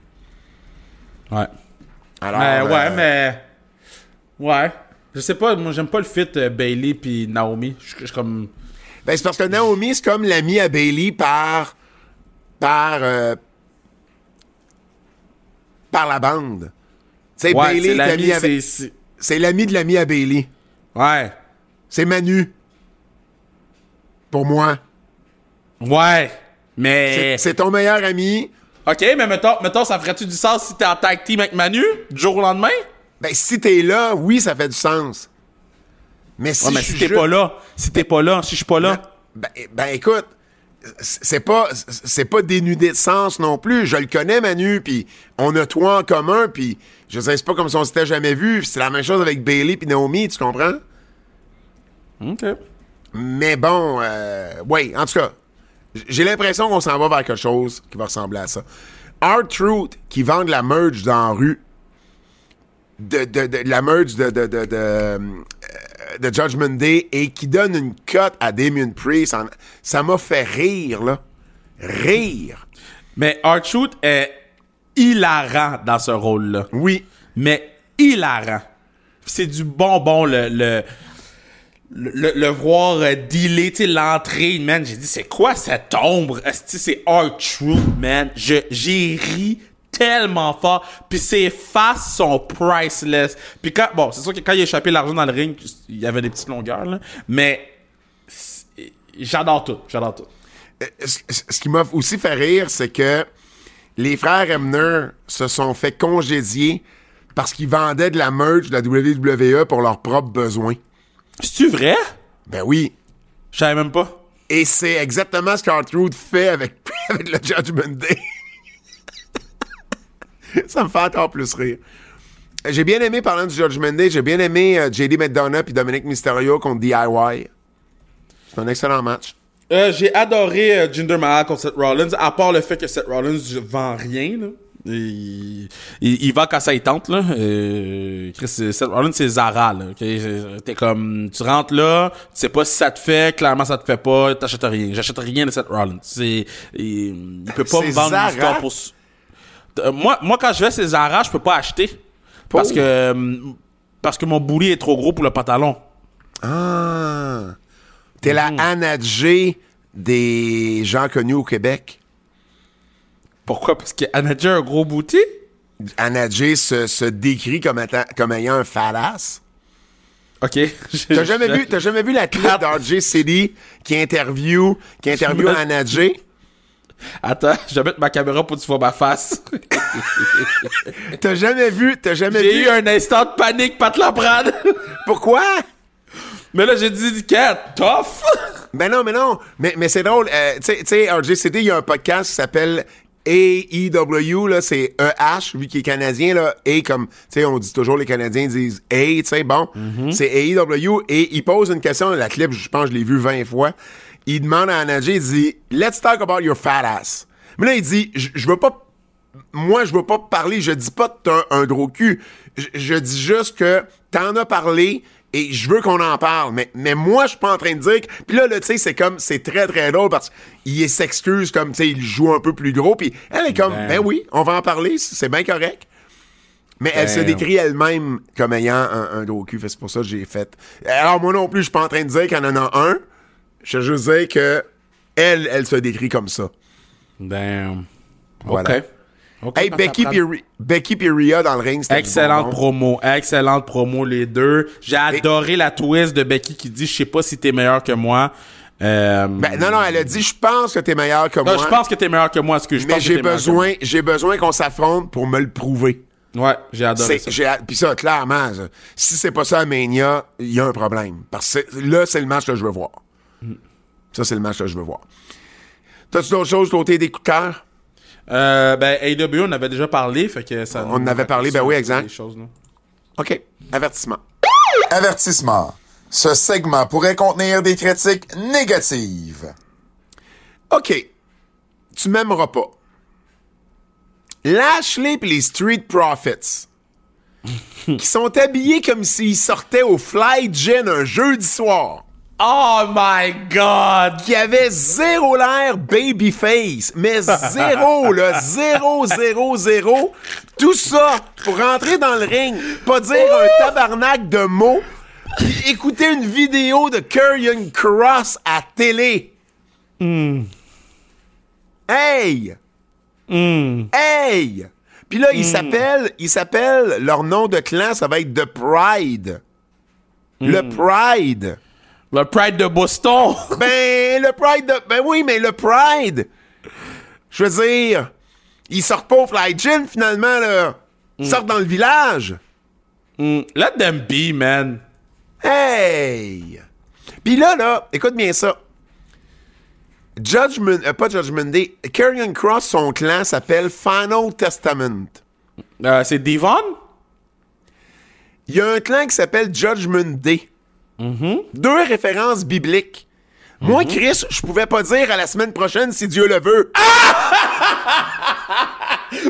Ouais. Alors, mais ouais, euh, mais. Ouais. Je sais pas, moi j'aime pas le fit euh, Bailey puis Naomi. Je suis comme. Ben, c'est parce que Naomi, c'est comme l'ami à Bailey par. par. euh, par la bande. Tu sais, Ouais, Bailey l'ami, c'est- l'ami de l'ami à Bailey. Ouais. C'est Manu. Pour moi. Ouais. Mais. c'est ton meilleur ami. Ok, mais mettons, mettons ça ferait-tu du sens si t'es en tag team avec Manu, du jour au lendemain? Ben, si t'es là, oui, ça fait du sens. Mais si Ouais, mais je si t'es pas là, si t'es pas là, si je suis pas là. Ben, ben, écoute, c'est pas c'est pas dénudé de sens non plus. Je le connais, Manu, puis on a toi en commun, puis je sais c'est pas comme si on s'était jamais vu. C'est la même chose avec Bailey puis Naomi, tu comprends? Ok. Mais bon, euh, oui, en tout cas, j'ai l'impression qu'on s'en va vers quelque chose qui va ressembler à ça. Art Truth, qui vendent la merge dans la rue, de, de, de- la merge de, de, de, de, euh, de Judgment Day, et qui donne une cote à Damien Priest, en- ça m'a fait rire, là. Rire. Mais R-Truth est hilarant dans ce rôle-là. Oui. Mais hilarant. C'est du bonbon, le, le, le, le voir euh, dealer, tu l'entrée, man. J'ai dit, c'est quoi cette ombre? C'est R-Truth, man. Je, j'ai ri tellement fort. Puis ses faces sont priceless. Puis quand, bon, c'est sûr que quand il a échappé l'argent dans le ring, il y avait des petites longueurs, là. Mais j'adore tout. J'adore tout. Euh, Ce qui m'a aussi fait rire, c'est que les frères Emner se sont fait congédier parce qu'ils vendaient de la merge de la WWE pour leurs propres besoins. C'est-tu vrai? Ben oui. Je savais même pas. Et c'est exactement ce qu'Artrude fait avec, *laughs* avec le Judgment Day. *laughs* Ça me fait encore plus rire. J'ai bien aimé, parlant du Judgment Day, j'ai bien aimé euh, JD McDonough et Dominic Mysterio contre DIY. C'est un excellent match. Euh, j'ai adoré euh, Jinder Mahal contre Seth Rollins, à part le fait que Seth Rollins vend rien. Là. Il, il, il va quand ça y tente. Là. Euh, Chris, Seth Rollins, c'est Zara. Là? T'es comme, tu rentres là, tu sais pas si ça te fait, clairement ça te fait pas, t'achètes rien. J'achète rien de Seth Rollins. C'est, il, il peut pas me vendre Zara? une histoire pour... Euh, moi, moi, quand je vais chez Zara, je peux pas acheter. Parce que, euh, parce que mon boulet est trop gros pour le pantalon. Ah! T'es la Anna J des gens connus au Québec. Pourquoi? Parce qu'Anna Jay a un gros bouti? Anna J se, se décrit comme, étant- comme ayant un falasse. OK. *laughs* T'as jamais vu, t'as jamais vu la clip d'RJ City qui interview, qui interview Anna? Attends, je vais mettre ma caméra pour que tu vois ma face. *laughs* T'as jamais vu, t'as jamais J'ai vu? eu un instant de panique, pas te la prendre. *laughs* Pourquoi? Mais là, j'ai dit, Cat, tough. *laughs* Ben non, mais non. Mais, mais c'est drôle. euh, tu sais- tu sais, RJ City, il y a un podcast qui s'appelle AEW, là, c'est EH, vu qu'il est canadien, là. A comme, tu sais, on dit toujours, les Canadiens disent A, tu sais, bon. C'est AEW, et il pose une question, la clip, je pense je l'ai vu 20 fois. Il demande à Anadji, il dit, let's talk about your fat ass. Mais là, il dit, je veux pas moi, je veux pas parler, je dis pas que t'as un, un gros cul. Je, je dis juste que t'en as parlé et je veux qu'on en parle. Mais, mais moi, je suis pas en train de dire que... Puis là, là tu sais, c'est comme... C'est très, très drôle parce qu'il s'excuse comme, tu sais, il joue un peu plus gros. Puis elle est comme, Damn. ben oui, on va en parler, c'est bien correct. Mais elle se Damn. décrit elle-même comme ayant un, un gros cul. C'est pour ça que j'ai fait... Alors, moi non plus, je suis pas en train de dire qu'il y en a un. Je veux juste dire que elle, elle se décrit comme ça. Damn. Voilà. OK. Hey, Becky, Rhea dans le ring, Excellente promo, excellente promo les deux. J'ai adoré la twist de Becky qui dit je sais pas si t'es meilleur que moi. Euh, Ben, non, non, elle a dit, je pense que t'es meilleur que non, moi. je pense que t'es meilleur que moi, ce que je mais j'ai besoin, j'ai besoin qu'on s'affronte pour me le prouver. Ouais, j'ai adoré ça. puis ça, clairement, ça, si c'est pas ça à Mania, il y a un problème. Parce que là, c'est le match que je veux voir. Ça, c'est le match que je veux voir. T'as-tu d'autres choses côté des coups de cœur? Euh, ben AEW on avait déjà parlé, fait que ça. On en avait parlé, ben oui, exact. des choses, non? OK. Avertissement. Avertissement. Ce segment pourrait contenir des critiques négatives. OK. Tu m'aimeras pas. Lashley et les Street Profits, *laughs* qui sont habillés comme s'ils sortaient au Fly Gin un jeudi soir, Oh my God! qui avait zéro l'air babyface, mais zéro, là, *laughs* zéro, zéro, zéro. Tout ça pour rentrer dans le ring, pas dire un tabarnak de mots, puis écouter une vidéo de Kurian Cross à télé. Hey! Hey! Puis là, il s'appelle, il s'appelle, leur nom de clan, ça va être The Pride. Le Pride. Le Pride de Boston! *laughs* Ben, le Pride de... Ben oui, mais le Pride! Je veux dire, ils sortent pas au Fly Gin, finalement, là. Ils sortent dans le village. Mm, Let them be, man. Hey! Puis là, là, écoute bien ça. Judgment... euh, pas Judgment Day. Karrion Cross, son clan s'appelle Final Testament. Euh, c'est Devon? Il y a un clan qui s'appelle Judgment Day. Deux références bibliques. Moi, Chris, je pouvais pas dire à la semaine prochaine si Dieu le veut. *laughs*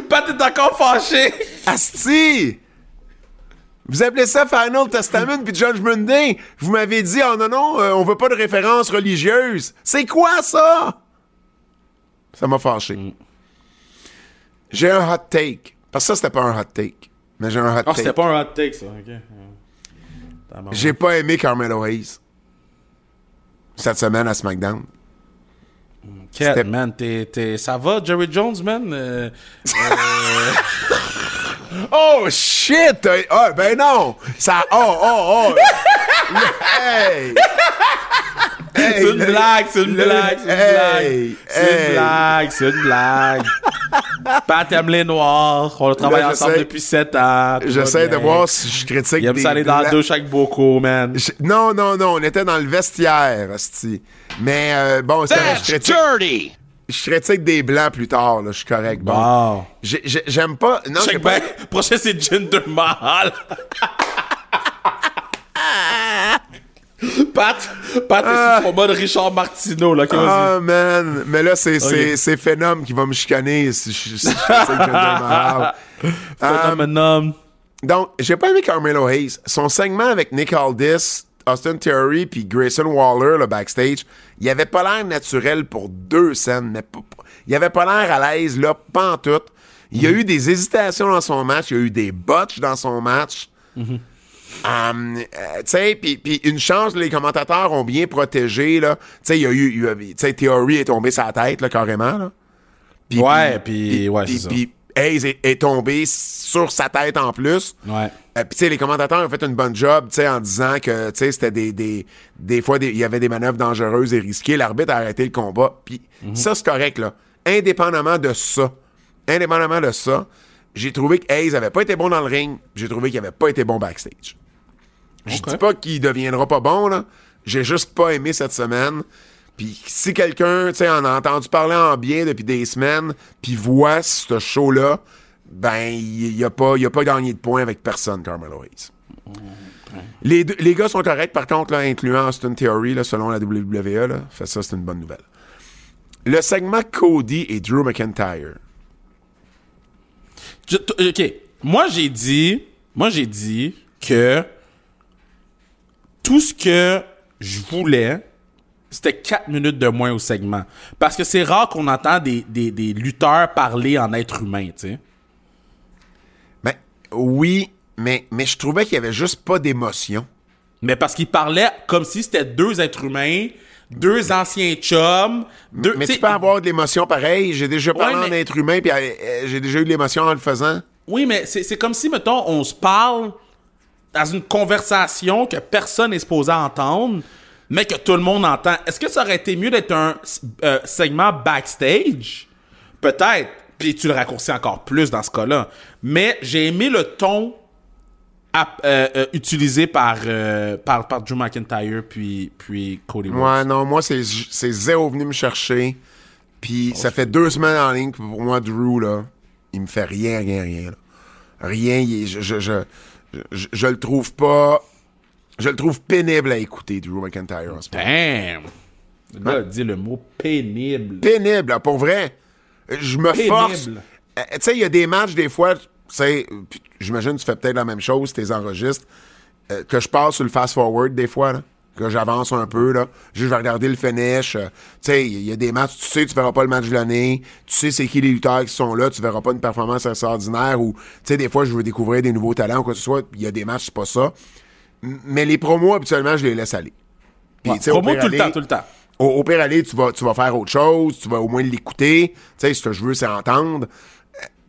Pat est encore fâché! Asti! Vous appelez ça Final Testament puis Judgment Day? Vous m'avez dit, oh non, non, euh, on veut pas de référence religieuse. C'est quoi ça? Ça m'a fâché. J'ai un hot take. Parce que ça, c'était pas un hot take. Mais j'ai un hot Oh, c'était take. pas un hot take, ça. Ok. J'ai pas aimé Carmelo Hayes. Cette semaine à SmackDown. C'était- man, t'es, t'es- ça va, Jerry Jones, man? Euh, *laughs* Oh shit! euh, Ah, ben non! Ça. Oh, oh, oh! *laughs* hey! Hey, c'est une le- blague, c'est une le- blague, c'est une Hey, blague. C'est une blague, c'est une blague. *laughs* Pat aime les noirs. On travaille Là, ensemble depuis 7 ans. J'essaie de bien. voir si je critique Il aime des ça aller dans la blancs. douche avec beaucoup, man. Je- Non, non, non, on était dans le vestiaire, asti. Mais euh, bon, c'est je critique, dirty. je critique des blancs plus tard, là, je suis correct. Bon. Wow. J'ai- j'ai- J'aime pas. Non, pas. back. *laughs* Prochain, c'est Jinder Mahal. *laughs* Pat, Pat est sur son mode Richard Martineau, là. Ah, man. Mais là, c'est c'est- c'est Phenom qui va me chicaner si je si. *laughs* Phenomenon. Donc, j'ai pas aimé Carmelo Hayes. Son segment avec Nick Aldis, Austin Theory puis Grayson Waller, le backstage, il avait pas l'air naturel pour deux scènes, mais il avait pas l'air à l'aise, là, pas en tout. Il y a eu des hésitations dans son match, il y a eu des botches dans son match. Um, euh, tu sais, puis une chance, les commentateurs ont bien protégé, là. Tu sais, il y a eu, tu sais, Theory est tombé sa tête, là, carrément, là. Puis- Ouais, puis- ouais, c'est ça. puis Hayes est, est tombé sur sa tête en plus. Ouais. Euh, Puis, tu sais, les commentateurs ont fait une bonne job, tu sais, en disant que, tu sais, c'était des, des, des fois, il y avait des manœuvres dangereuses et risquées. L'arbitre a arrêté le combat. Puis, Mhm. ça, c'est correct, là. Indépendamment de ça, indépendamment de ça, j'ai trouvé que Hayes avait pas été bon dans le ring. J'ai trouvé qu'il avait pas été bon backstage. Je Ok. dis pas qu'il deviendra pas bon, là. J'ai juste pas aimé cette semaine. Puis si quelqu'un, tu sais, en a entendu parler en bien depuis des semaines, puis voit ce show-là, ben, il y a pas, il a pas gagné de points avec personne, Carmelo Hayes. Les, deux- les gars sont corrects, par contre, là, incluant Austin Theory, là, selon la WWE. Là. Fait ça, c'est une bonne nouvelle. Le segment Cody et Drew McIntyre. Je- OK. Moi, j'ai dit... Moi, j'ai dit que tout ce que je voulais, c'était 4 minutes de moins au segment. Parce que c'est rare qu'on entend des, des, des lutteurs parler en être humain, tu sais. Ben, oui, mais, mais je trouvais qu'il y avait juste pas d'émotion. Mais parce qu'ils parlaient comme si c'était deux êtres humains, deux anciens chums, deux... Mais tu peux avoir de l'émotion pareil. J'ai déjà parlé Ouais, en être humain, puis euh, j'ai déjà eu de l'émotion en le faisant. Oui, mais c'est comme si, mettons, on se parle dans une conversation que personne n'est supposé entendre, mais que tout le monde entend. Est-ce que ça aurait été mieux d'être un euh, segment backstage? Peut-être. Puis tu le raccourcis encore plus dans ce cas-là. Mais j'ai aimé le ton euh, euh, utilisé par, euh, par, par Drew McIntyre puis, puis Cody Rhodes. Ouais, non, moi, c'est zéro venu me chercher. Puis ça fait deux semaines en ligne que pour moi, Drew, là, il me fait rien, rien, rien. là. Rien, il je, je, je, je, je le trouve pas... Je le trouve pénible à écouter, Drew McIntyre. Damn! Le gars a dit le mot pénible. Pénible, là, pour vrai. Je me Pénible. force. Euh, tu sais, il y a des matchs, des fois, tu sais, j'imagine que tu fais peut-être la même chose, tu les enregistres, euh, que je passe sur le fast-forward, des fois, là. Que j'avance un peu, là. Juste, je vais regarder le finish. euh, tu sais, il y a des matchs, tu sais, tu verras pas le match de l'année. Tu sais, c'est qui les lutteurs qui sont là. Tu verras pas une performance extraordinaire ou, tu sais, des fois, je veux découvrir des nouveaux talents ou quoi que ce soit. Il y a des matchs, c'est pas ça. M- Mais les promos, habituellement, je les laisse aller. Puis, Ouais, tu sais, au promo pire tout le temps, tout le temps. au, au pire aller, tu vas, tu vas faire autre chose, tu vas au moins l'écouter. Tu sais, ce que je veux, c'est entendre.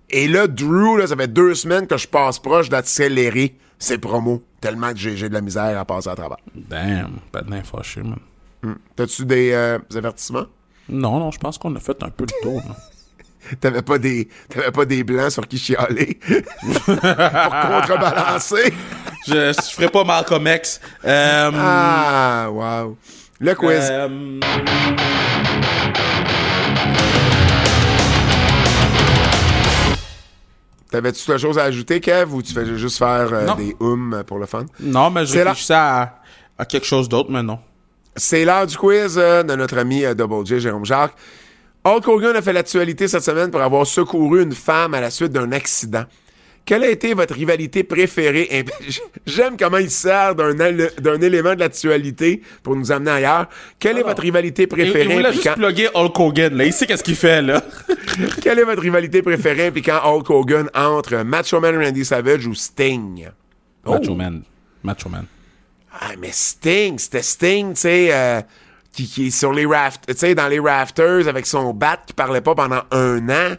Et là, Drew, là, ça fait deux semaines que je passe proche d'accélérer ses promos, tellement que j'ai de la misère à passer à travers. Damn, pas de fâché, man. T'as-tu des, euh, des avertissements? Non, non, je pense qu'on a fait un peu le tour. *laughs* T'avais pas des, t'avais pas des blancs sur qui chialer? *laughs* Pour contrebalancer? *laughs* je, je ferai pas Malcolm X. Euh, Ah, wow. Le quiz. euh, T'avais-tu quelque chose à ajouter, Kev, ou tu fais juste faire euh, des hums pour le fun? non, mais je réfléchissais à, à quelque chose d'autre, mais non. C'est l'heure du quiz euh, de notre ami euh, Double J, Jérôme Jacques. Hulk Hogan a fait l'actualité cette semaine pour avoir secouru une femme à la suite d'un accident. Quelle a été votre rivalité préférée? *laughs* J'aime comment il sert d'un élément de l'actualité pour nous amener ailleurs. Quelle est votre rivalité Il, préférée? il voulait juste plugger Hulk Hogan, là. Il sait qu'est-ce qu'il fait, là. *laughs* Quelle est votre rivalité préférée impliquant Hulk Hogan entre Macho Man Randy Savage ou Sting? Macho Man. Macho Man. Ah, mais Sting, c'était Sting, tu sais, euh, qui, qui est sur les raft, tu sais, dans les rafters avec son bat qui parlait pas pendant un an.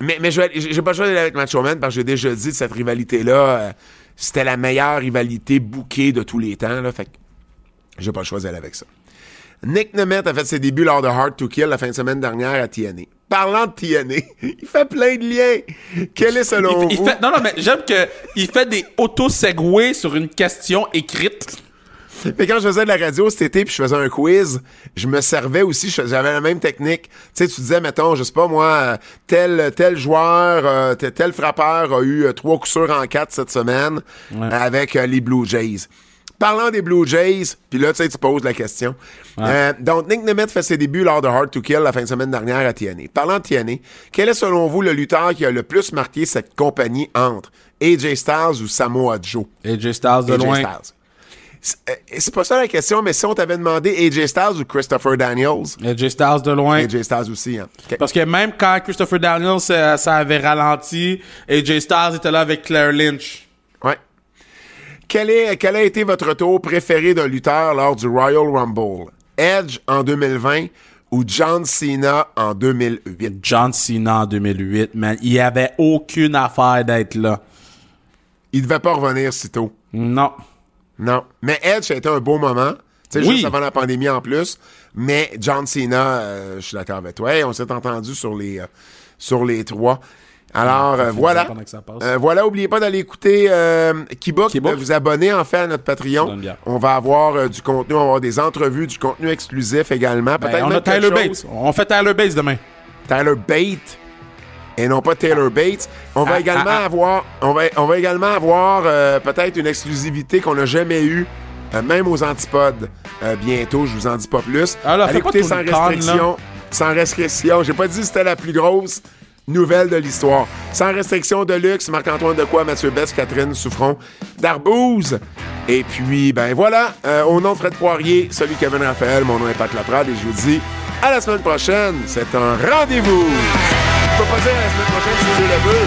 Mais, mais je j'ai pas choisi d'aller avec Macho Man parce que j'ai déjà dit cette rivalité-là, euh, c'était la meilleure rivalité bouquée de tous les temps, là, fait que j'ai pas choisi d'aller avec ça. Nick Nemeth a fait ses débuts lors de Hard to Kill la fin de semaine dernière à TNA. Parlant de TNA, *laughs* il fait plein de liens. Quel est selon Il, il vous... fait, non, non, mais j'aime que il fait des auto-segways sur une question écrite. Mais quand je faisais de la radio cet été puis je faisais un quiz, je me servais aussi, j'avais la même technique. Tu sais, tu disais, mettons, je sais pas moi, euh, tel, tel joueur, euh, tel, tel frappeur a eu euh, trois coups sûrs en quatre cette semaine avec euh, les Blue Jays. Parlant des Blue Jays, puis là, tu sais, tu poses la question. Donc, Nick Nemeth fait ses débuts lors de Hard to Kill la fin de semaine dernière à TNA. Parlant de TNA, quel est selon vous le lutteur qui a le plus marqué cette compagnie entre AJ Styles ou Samoa Joe? AJ Styles de AJ loin. Styles. C'est pas ça la question, mais si on t'avait demandé AJ Styles ou Christopher Daniels, AJ Styles de loin. AJ Styles aussi, hein. Parce que même quand Christopher Daniels, ça, ça avait ralenti, AJ Styles était là avec Claire Lynch. Ouais. Quel, est, quel a été votre tour préféré d'un lutteur lors du Royal Rumble? Edge en 2020 ou John Cena en 2008? John Cena en 2008, man. Il avait aucune affaire d'être là. Il devait pas revenir si tôt. Non. Non. Mais Edge, ça a été un beau moment. Tu sais, Oui. juste avant la pandémie en plus. Mais John Cena, euh, je suis d'accord avec toi. Hey, on s'est entendu sur les, euh, sur les trois. Alors, euh, voilà. Euh, voilà, oubliez pas d'aller écouter euh, Keybook, vous abonner en fait à notre Patreon. On va avoir du contenu, on va avoir des entrevues, du contenu exclusif également. Ben, on a Tyler Bates. On fait Tyler Bates demain. Tyler Bate et non pas Taylor Bates. On va Ah, également ah, ah. avoir, on va, on va également avoir euh, peut-être une exclusivité qu'on n'a jamais eue, euh, même aux antipodes. euh, bientôt, je vous en dis pas plus. Allez écouter ton sans restriction, sans restriction. J'ai pas dit que c'était la plus grosse nouvelle de l'histoire. Sans restriction de luxe, Marc-Antoine Decoy, Mathieu Bess, Catherine Souffron, d'Arbouze. Et puis, ben voilà, au nom de Fred Poirier, celui Kevin Raphaël, mon nom est Pat Laprade et je vous dis à la semaine prochaine. C'est un rendez-vous. Peux pas dire la semaine prochaine si je le veux.